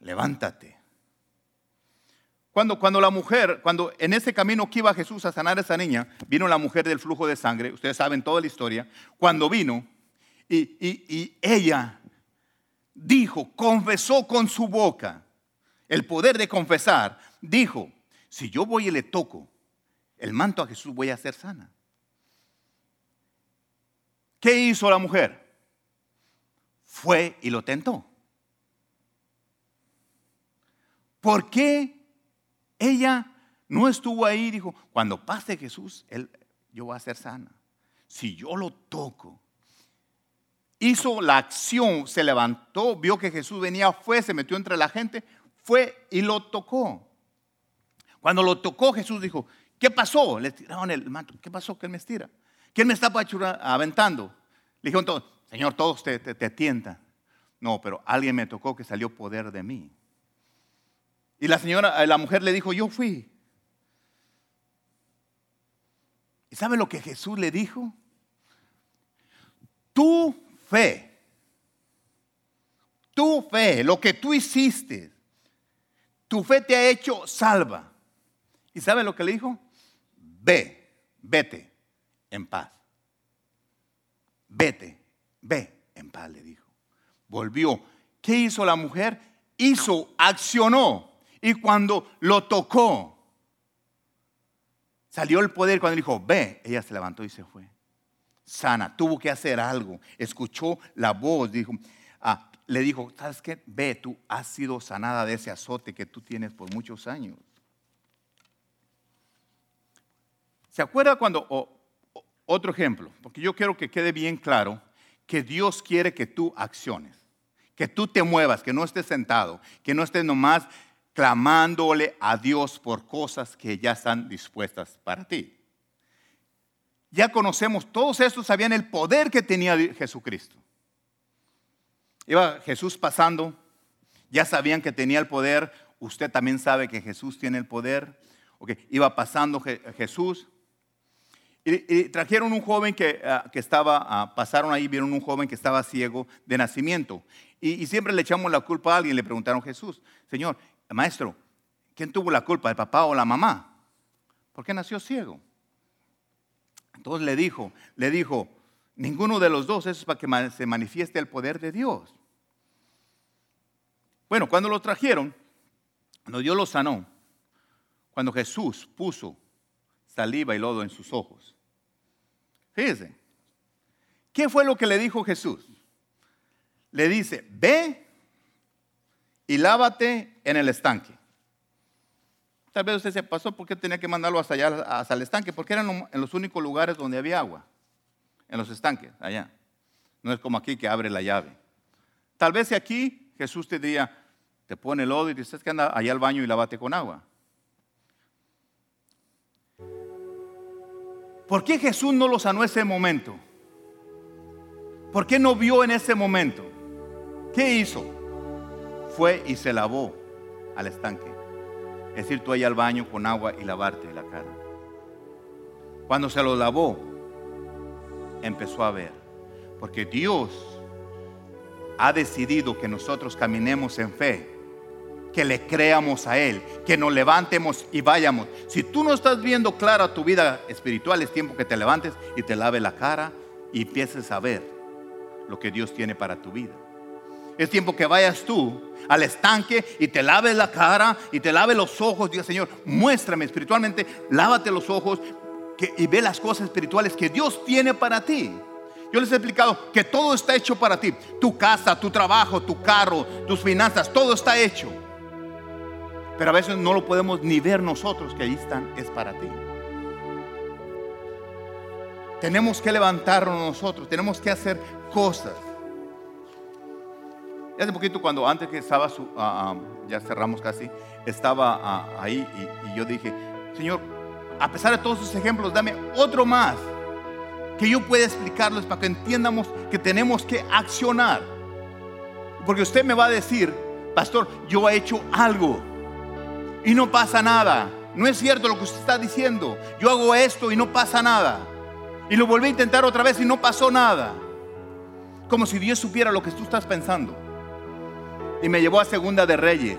Levántate. Cuando, cuando la mujer, cuando en ese camino que iba Jesús a sanar a esa niña, vino la mujer del flujo de sangre, ustedes saben toda la historia, cuando vino y, y ella dijo, confesó con su boca, el poder de confesar, dijo, si yo voy y le toco el manto a Jesús, voy a ser sana. ¿Qué hizo la mujer? Fue y lo tentó. ¿Por qué ella no estuvo ahí dijo, cuando pase Jesús, él, yo voy a ser sana. Si yo lo toco, hizo la acción, se levantó, vio que Jesús venía, fue, se metió entre la gente, fue y lo tocó. Cuando lo tocó, Jesús dijo, ¿qué pasó? Le tiraron el manto. ¿Qué pasó? ¿Quién me estira? ¿Quién me está aventando? Le dijeron todos, Señor, todos te, te tientan. No, pero alguien me tocó que salió poder de mí. Y la señora, eh, la mujer le dijo, yo fui. ¿Y sabe lo que Jesús le dijo? Tu fe, tu fe, lo que tú hiciste, tu fe te ha hecho salva. ¿Y sabe lo que le dijo? Ve, vete en paz. Vete, ve en paz, le dijo. Volvió. ¿Qué hizo la mujer? Hizo, accionó y cuando lo tocó, salió el poder. Cuando dijo, ve, ella se levantó y se fue. Sana, tuvo que hacer algo. Escuchó la voz, dijo, ah, le dijo, ¿sabes qué? Ve, tú has sido sanada de ese azote que tú tienes por muchos años. ¿Se acuerda cuando, otro ejemplo, porque yo quiero que quede bien claro que Dios quiere que tú acciones, que tú te muevas, que no estés sentado, que no estés nomás clamándole a Dios por cosas que ya están dispuestas para ti. Ya conocemos, todos estos sabían el poder que tenía Jesucristo. Iba Jesús pasando, ya sabían que tenía el poder, usted también sabe que Jesús tiene el poder. Okay. Iba pasando Jesús y, trajeron un joven que, ah, estaba, ah, pasaron ahí, vieron un joven que estaba ciego de nacimiento. Y, y, siempre le echamos la culpa a alguien, le preguntaron a Jesús, Señor, maestro, ¿quién tuvo la culpa, el papá o la mamá? ¿Por qué nació ciego? Entonces le dijo, le dijo, ninguno de los dos, eso es para que se manifieste el poder de Dios. Bueno, cuando lo trajeron, cuando Dios lo sanó, cuando Jesús puso saliva y lodo en sus ojos. Fíjense, ¿qué fue lo que le dijo Jesús? Le dice, ve y lávate en el estanque. Tal vez usted se pasó, ¿por qué tenía que mandarlo hasta allá, hasta el estanque? Porque eran en los únicos lugares donde había agua, en los estanques, allá. No es como aquí que abre la llave. Tal vez aquí Jesús te diría, te pone lodo y dices que anda allá al baño y lávate con agua. ¿Por qué Jesús no lo sanó ese momento? ¿Por qué no vio en ese momento? ¿Qué hizo? Fue y se lavó al estanque. Es decir, tú ahí al baño con agua y lavarte la cara. Cuando se lo lavó, empezó a ver. Porque Dios ha decidido que nosotros caminemos en fe que le creamos a Él, que nos levantemos y vayamos. Si tú no estás viendo clara tu vida espiritual, es tiempo que te levantes y te lave la cara y empieces a ver lo que Dios tiene para tu vida. Es tiempo que vayas tú al estanque y te laves la cara y te laves los ojos. Diga, Señor, muéstrame espiritualmente, lávate los ojos y ve las cosas espirituales que Dios tiene para ti. Yo les he explicado que todo está hecho para ti. Tu casa, tu trabajo, tu carro, tus finanzas, todo está hecho. Pero a veces no lo podemos ni ver nosotros que ahí están, es para ti. Tenemos que levantarnos nosotros, tenemos que hacer cosas. Y hace poquito cuando antes que estaba, su, ah, ah, ya cerramos casi, estaba ah, ahí y, yo dije, Señor, a pesar de todos esos ejemplos, dame otro más que yo pueda explicarles para que entiendamos que tenemos que accionar. Porque usted me va a decir, pastor, yo he hecho algo y no pasa nada. No es cierto lo que usted está diciendo. Yo hago esto y no pasa nada. Y lo volví a intentar otra vez y no pasó nada. Como si Dios supiera lo que tú estás pensando. Y me llevó a Segunda de Reyes.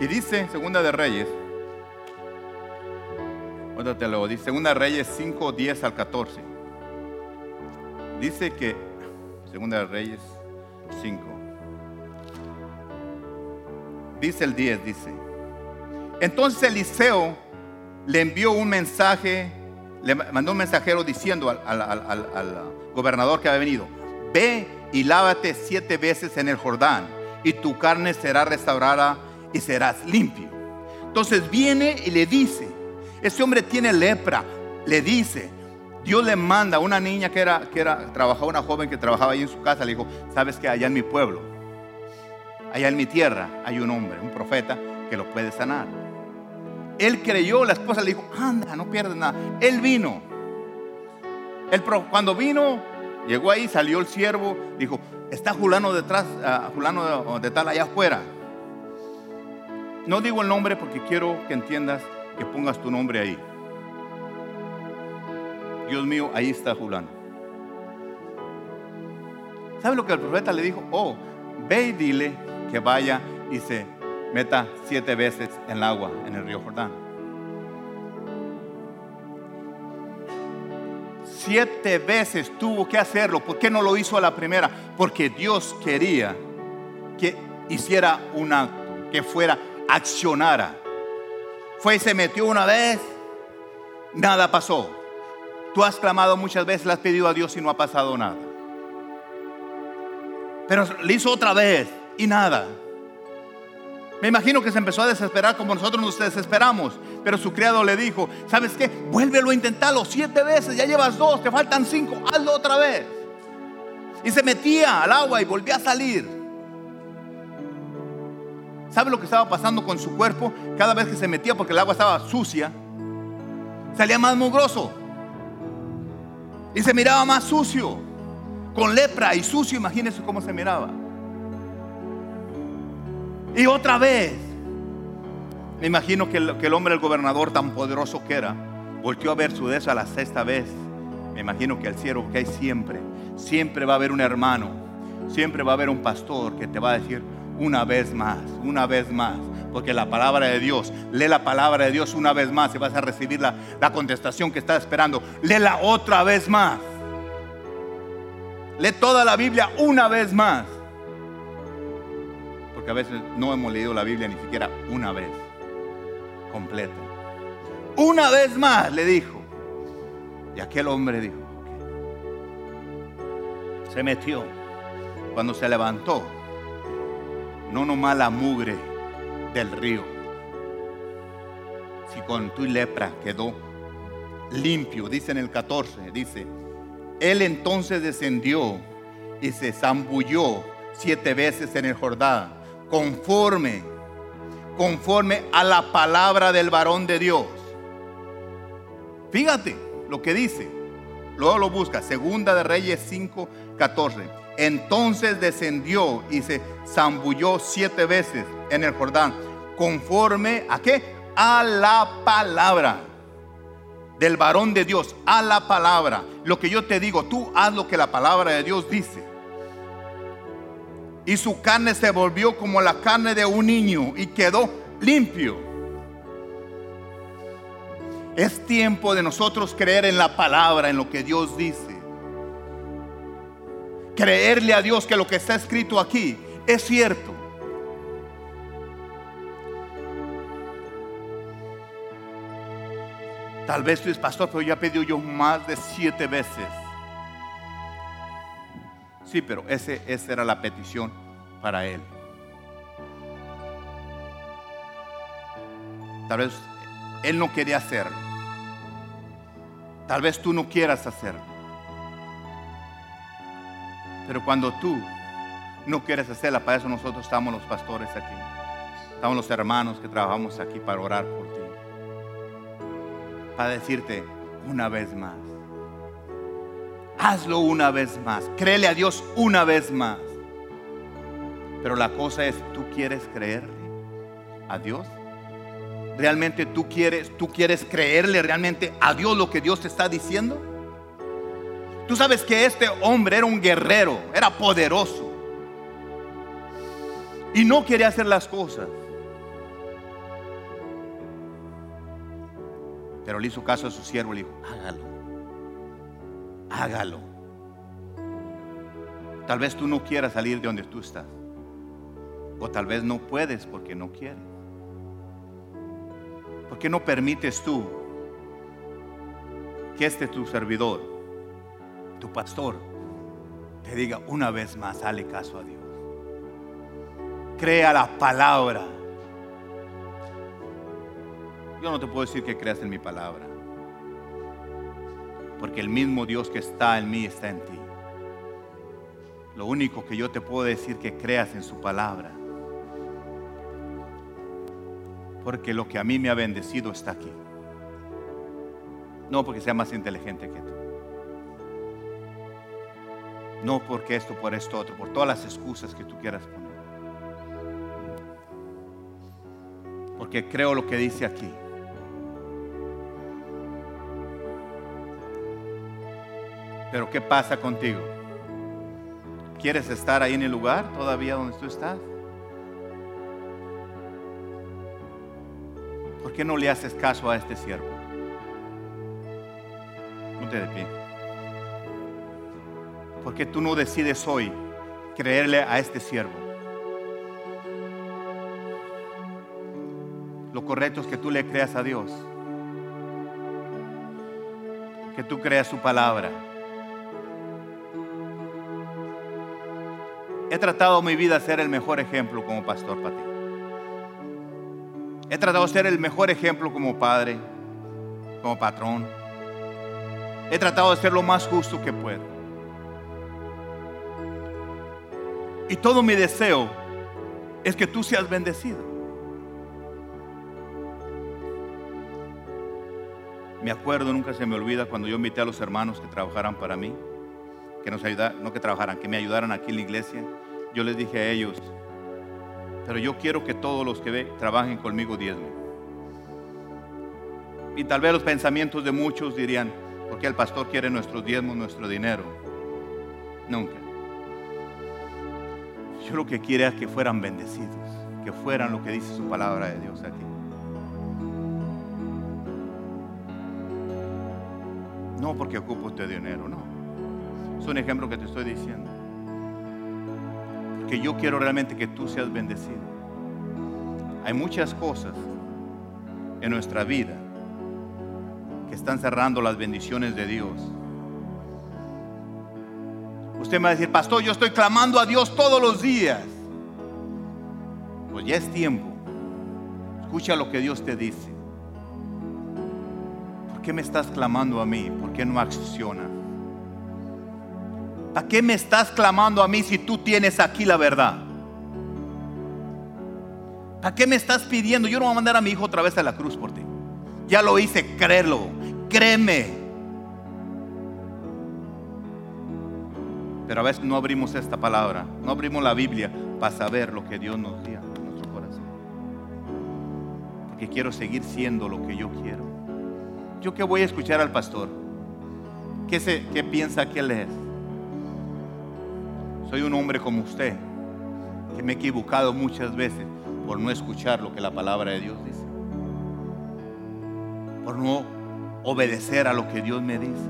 Y dice Segunda de Reyes. Otra te lo dice. Segunda de Reyes 5, 10 al 14. Dice que Segunda de Reyes 5 dice el 10, dice. Entonces Eliseo le envió un mensaje, le mandó un mensajero diciendo al, gobernador que había venido, ve y lávate siete veces en el Jordán y tu carne será restaurada y serás limpio. Entonces viene y le dice, ese hombre tiene lepra, le dice, Dios le manda a una niña que era, que era, trabajaba, una joven que trabajaba ahí en su casa, le dijo, sabes que allá en mi pueblo allá en mi tierra hay un hombre, un profeta, que lo puede sanar. Él creyó, la esposa le dijo, anda, no pierdes nada. Él vino. Él, cuando vino, llegó ahí, salió el siervo, dijo, está Julano detrás, uh, Julano de, tal allá afuera. No digo el nombre porque quiero que entiendas que pongas tu nombre ahí. Dios mío, ahí está Julano. ¿Sabe lo que el profeta le dijo? Oh, ve y dile que vaya y se meta siete veces en el agua en el río Jordán. Siete veces tuvo que hacerlo. ¿Por qué no lo hizo a la primera? Porque Dios quería que hiciera un acto, que fuera, accionara. Fue y se metió una vez, nada pasó. Tú has clamado muchas veces, le has pedido a Dios y no ha pasado nada. Pero le hizo otra vez, y nada. Me imagino que se empezó a desesperar como nosotros nos desesperamos. Pero su criado le dijo, ¿sabes qué? Vuélvelo a intentarlo siete veces, ya llevas dos, te faltan cinco, hazlo otra vez. Y se metía al agua y volvía a salir. ¿Sabe lo que estaba pasando con su cuerpo? Cada vez que se metía porque el agua estaba sucia, salía más mugroso. Y se miraba más sucio. Con lepra y sucio, imagínense cómo se miraba. Y otra vez, me imagino que el, hombre, el gobernador tan poderoso que era, volteó a ver su deso a la sexta vez. Me imagino que el cielo que hay siempre, siempre va a haber un hermano, siempre va a haber un pastor que te va a decir una vez más, una vez más. Porque la palabra de Dios, lee la palabra de Dios una vez más y vas a recibir la, la contestación que estás esperando. Léela otra vez más. Lee toda la Biblia una vez más. Porque a veces no hemos leído la Biblia ni siquiera una vez completa. Una vez más le dijo. Y aquel hombre dijo, se metió. Cuando se levantó, no nomás la mugre del río, si con tu lepra quedó limpio, dice en el 14, dice, él entonces descendió y se zambulló siete veces en el Jordán, conforme, conforme a la palabra del varón de Dios. Fíjate lo que dice. Luego lo busca. Segunda de Reyes 5, 14. Entonces descendió y se zambulló siete veces en el Jordán. Conforme a qué? A la palabra del varón de Dios. A la palabra. Lo que yo te digo, tú haz lo que la palabra de Dios dice. Y su carne se volvió como la carne de un niño y quedó limpio. Es tiempo de nosotros creer en la palabra, en lo que Dios dice. Creerle a Dios que lo que está escrito aquí es cierto. Tal vez tú eres pastor, pero ya pedido yo más de siete veces. Sí, pero ese, esa era la petición para él. Tal vez él no quería hacerlo. Tal vez tú no quieras hacerlo. Pero cuando tú no quieres hacerla, para eso nosotros estamos los pastores aquí. Estamos los hermanos que trabajamos aquí para orar por ti. Para decirte una vez más. Hazlo una vez más. Créele a Dios una vez más. Pero la cosa es, ¿tú quieres creerle a Dios? ¿Realmente tú quieres, tú quieres creerle realmente a Dios lo que Dios te está diciendo? Tú sabes que este hombre era un guerrero, era poderoso. Y no quería hacer las cosas. Pero le hizo caso a su siervo y le dijo, hágalo. Hágalo. Tal vez tú no quieras salir de donde tú estás. O tal vez no puedes porque no quieres. ¿Por qué no permites tú que este tu servidor, tu pastor, te diga una vez más, dale caso a Dios? Crea la palabra. Yo no te puedo decir que creas en mi palabra, porque el mismo Dios que está en mí está en ti. Lo único que yo te puedo decir que creas en su palabra porque lo que a mí me ha bendecido está aquí. No porque sea más inteligente que tú. No porque esto, por esto, otro, por todas las excusas que tú quieras poner. Porque creo lo que dice aquí. Pero ¿qué pasa contigo? ¿Quieres estar ahí en el lugar todavía donde tú estás? ¿Por qué no le haces caso a este siervo? No te de pie. ¿Por qué tú no decides hoy creerle a este siervo? Lo correcto es que tú le creas a Dios. Que tú creas su palabra. He tratado mi vida de ser el mejor ejemplo como pastor para ti. He tratado de ser el mejor ejemplo como padre, como patrón. He tratado de ser lo más justo que puedo. Y todo mi deseo es que tú seas bendecido. Me acuerdo, nunca se me olvida cuando yo invité a los hermanos que trabajaran para mí, que nos ayudaran, no que trabajaran, que me ayudaran aquí en la iglesia. Yo les dije a ellos, pero yo quiero que todos los que ve, trabajen conmigo diezmo. Y tal vez los pensamientos de muchos dirían, ¿por qué el pastor quiere nuestros diezmos, nuestro dinero? Nunca. Yo lo que quiero es que fueran bendecidos, que fueran lo que dice su palabra de Dios aquí. No porque ocupo este dinero, no. Es un ejemplo que te estoy diciendo. Porque yo quiero realmente que tú seas bendecido. Hay muchas cosas en nuestra vida que están cerrando las bendiciones de Dios. Usted me va a decir, pastor, yo estoy clamando a Dios todos los días. Pues ya es tiempo. Escucha lo que Dios te dice. ¿Por qué me estás clamando a mí? ¿Por qué no acciona? ¿Para qué me estás clamando a mí si tú tienes aquí la verdad? ¿Para qué me estás pidiendo? Yo no voy a mandar a mi hijo otra vez a la cruz por ti. Ya lo hice, créelo, créeme. Pero a veces no abrimos esta palabra, no abrimos la Biblia para saber lo que Dios nos dio en nuestro corazón. Porque quiero seguir siendo lo que yo quiero. Yo que voy a escuchar al pastor, ¿qué, se, qué piensa que él es? Soy un hombre como usted, que me he equivocado muchas veces por no escuchar lo que la palabra de Dios dice. Por no obedecer a lo que Dios me dice.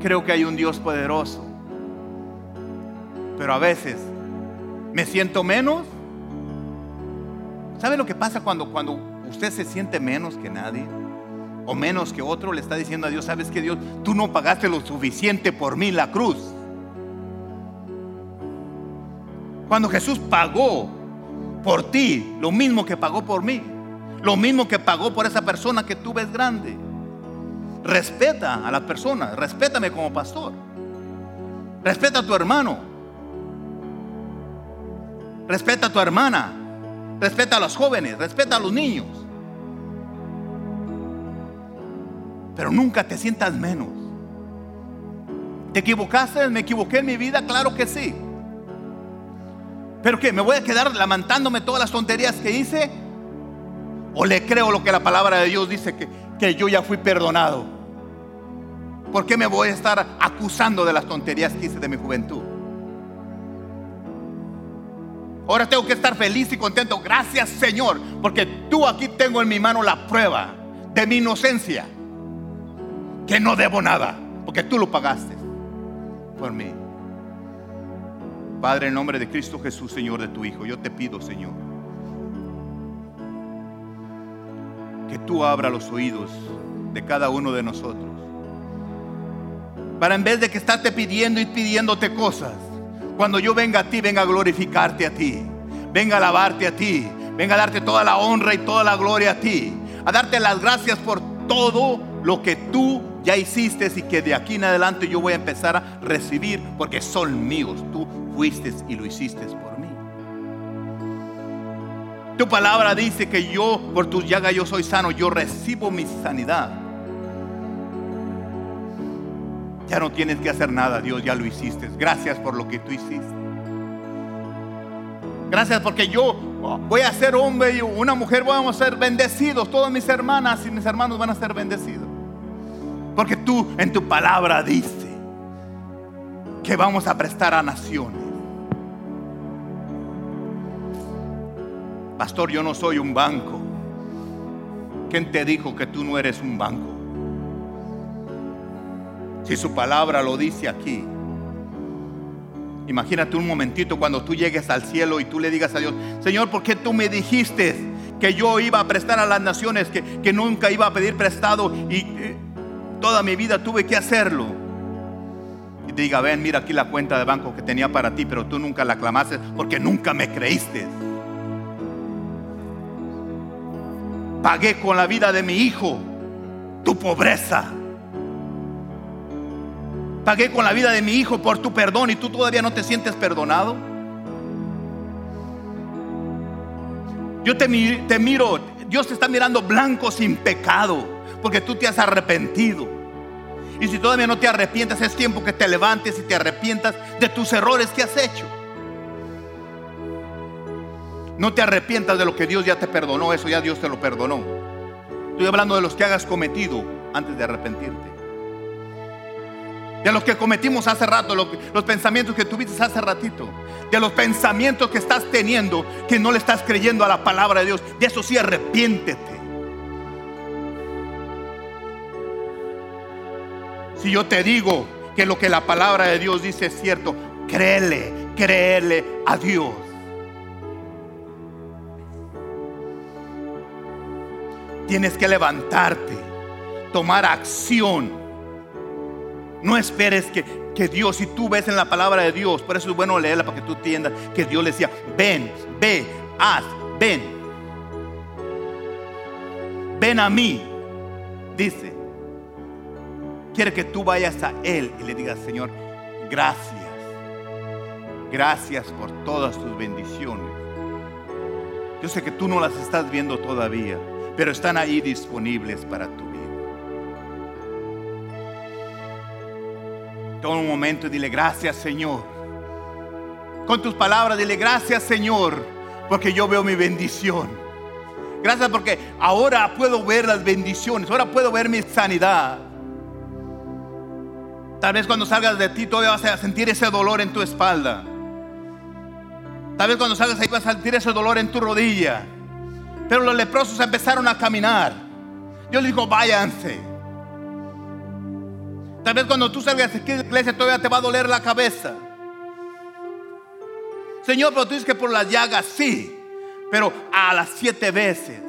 Creo que hay un Dios poderoso pero a veces me siento menos. ¿Sabe lo que pasa cuando, cuando usted se siente menos que nadie? O menos que otro, le está diciendo a Dios, ¿sabes que Dios? Tú no pagaste lo suficiente por mí la cruz. Cuando Jesús pagó por ti lo mismo que pagó por mí, lo mismo que pagó por esa persona que tú ves grande. Respeta a las personas, respétame como pastor. Respeta a tu hermano. Respeta a tu hermana. Respeta a los jóvenes. Respeta a los niños. Pero nunca te sientas menos. ¿Te equivocaste? ¿Me equivoqué en mi vida? Claro que sí. ¿Pero qué? ¿Me voy a quedar lamentándome todas las tonterías que hice? ¿O le creo lo que la palabra de Dios dice que, que yo ya fui perdonado? ¿Por qué me voy a estar acusando de las tonterías que hice de mi juventud? Ahora tengo que estar feliz y contento. Gracias Señor, porque tú aquí tengo en mi mano la prueba de mi inocencia. Que no debo nada, porque tú lo pagaste por mí. Padre, en nombre de Cristo Jesús, Señor, de tu Hijo, yo te pido, Señor, que tú abra los oídos de cada uno de nosotros. Para en vez de que estarte pidiendo y pidiéndote cosas, cuando yo venga a ti, venga a glorificarte a ti. Venga a alabarte a ti. Venga a darte toda la honra y toda la gloria a ti. A darte las gracias por todo lo que tú ya hiciste y que de aquí en adelante yo voy a empezar a recibir porque son míos. Tú fuiste y lo hiciste por mí. Tu palabra dice que yo, por tus llagas, yo soy sano. Yo recibo mi sanidad. Ya no tienes que hacer nada, Dios, ya lo hiciste. Gracias por lo que tú hiciste. Gracias porque yo voy a ser hombre y una mujer, vamos a ser bendecidos. Todas mis hermanas y mis hermanos van a ser bendecidos. Porque tú en tu palabra dice que vamos a prestar a naciones. Pastor, yo no soy un banco. ¿Quién te dijo que tú no eres un banco? Si su palabra lo dice aquí. Imagínate un momentito cuando tú llegues al cielo y tú le digas a Dios, Señor, ¿por qué tú me dijiste que yo iba a prestar a las naciones, que, nunca iba a pedir prestado y eh, toda mi vida tuve que hacerlo? Y diga, ven, mira aquí la cuenta de banco que tenía para ti, pero tú nunca la clamaste porque nunca me creíste. Pagué con la vida de mi hijo tu pobreza. Pagué con la vida de mi hijo por tu perdón y tú todavía no te sientes perdonado. Yo te, miro, Dios te está mirando blanco sin pecado, porque tú te has arrepentido. Y si todavía no te arrepientas, es tiempo que te levantes y te arrepientas de tus errores que has hecho. No te arrepientas de lo que Dios ya te perdonó, eso ya Dios te lo perdonó. Estoy hablando de los que hagas cometido antes de arrepentirte. De los que cometimos hace rato, los, pensamientos que tuviste hace ratito. De los pensamientos que estás teniendo que no le estás creyendo a la palabra de Dios. De eso sí arrepiéntete. Si yo te digo que lo que la palabra de Dios dice es cierto, créele, créele a Dios. Tienes que levantarte, tomar acción. No esperes que, que, Dios, si tú ves en la palabra de Dios, por eso es bueno leerla para que tú entiendas que Dios le decía, ven, ve, haz, ven. Ven a mí, dice. Quiere que tú vayas a Él y le digas, Señor, gracias. Gracias por todas tus bendiciones. Yo sé que tú no las estás viendo todavía pero están ahí disponibles para tu vida. Toma un momento y dile gracias Señor. Con tus palabras dile gracias Señor, porque yo veo mi bendición. Gracias porque ahora puedo ver las bendiciones, ahora puedo ver mi sanidad. Tal vez cuando salgas de ti todavía vas a sentir ese dolor en tu espalda. Tal vez cuando salgas ahí vas a sentir ese dolor en tu rodilla. Pero los leprosos empezaron a caminar. Dios les dijo, váyanse. Tal vez cuando tú salgas de la iglesia todavía te va a doler la cabeza. Señor, pero tú dices que por las llagas sí. Pero a las siete veces,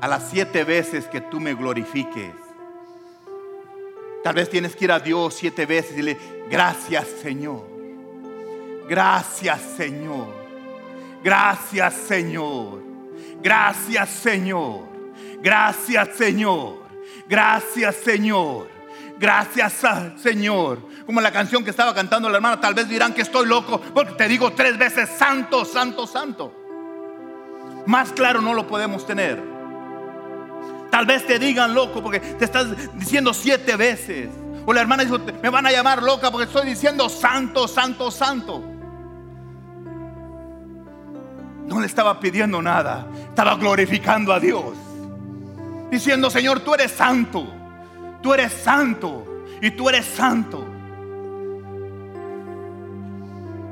a las siete veces que tú me glorifiques. Tal vez tienes que ir a Dios siete veces y decirle, gracias Señor. Gracias Señor. Gracias Señor. Gracias Señor. Gracias Señor. Gracias Señor. Gracias Señor. Como la canción que estaba cantando la hermana, tal vez dirán que estoy loco porque te digo tres veces santo, santo, santo. Más claro no lo podemos tener. Tal vez te digan loco porque te estás diciendo siete veces. O la hermana dijo, me van a llamar loca porque estoy diciendo santo, santo, santo. No le estaba pidiendo nada, estaba glorificando a Dios. Diciendo, Señor, tú eres santo, tú eres santo y tú eres santo.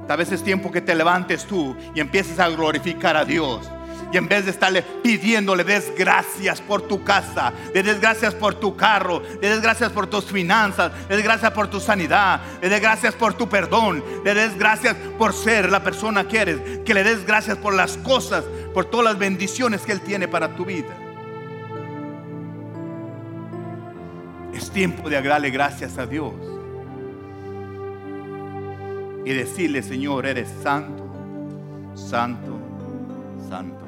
Tal vez es tiempo que te levantes tú y empieces a glorificar a Dios. Y en vez de estarle pidiendo, le des gracias por tu casa, le des gracias por tu carro, le des gracias por tus finanzas, le des gracias por tu sanidad, le des gracias por tu perdón, le des gracias por ser la persona que eres, que le des gracias por las cosas, por todas las bendiciones que Él tiene para tu vida. Es tiempo de darle gracias a Dios y decirle, Señor, eres santo, santo, santo.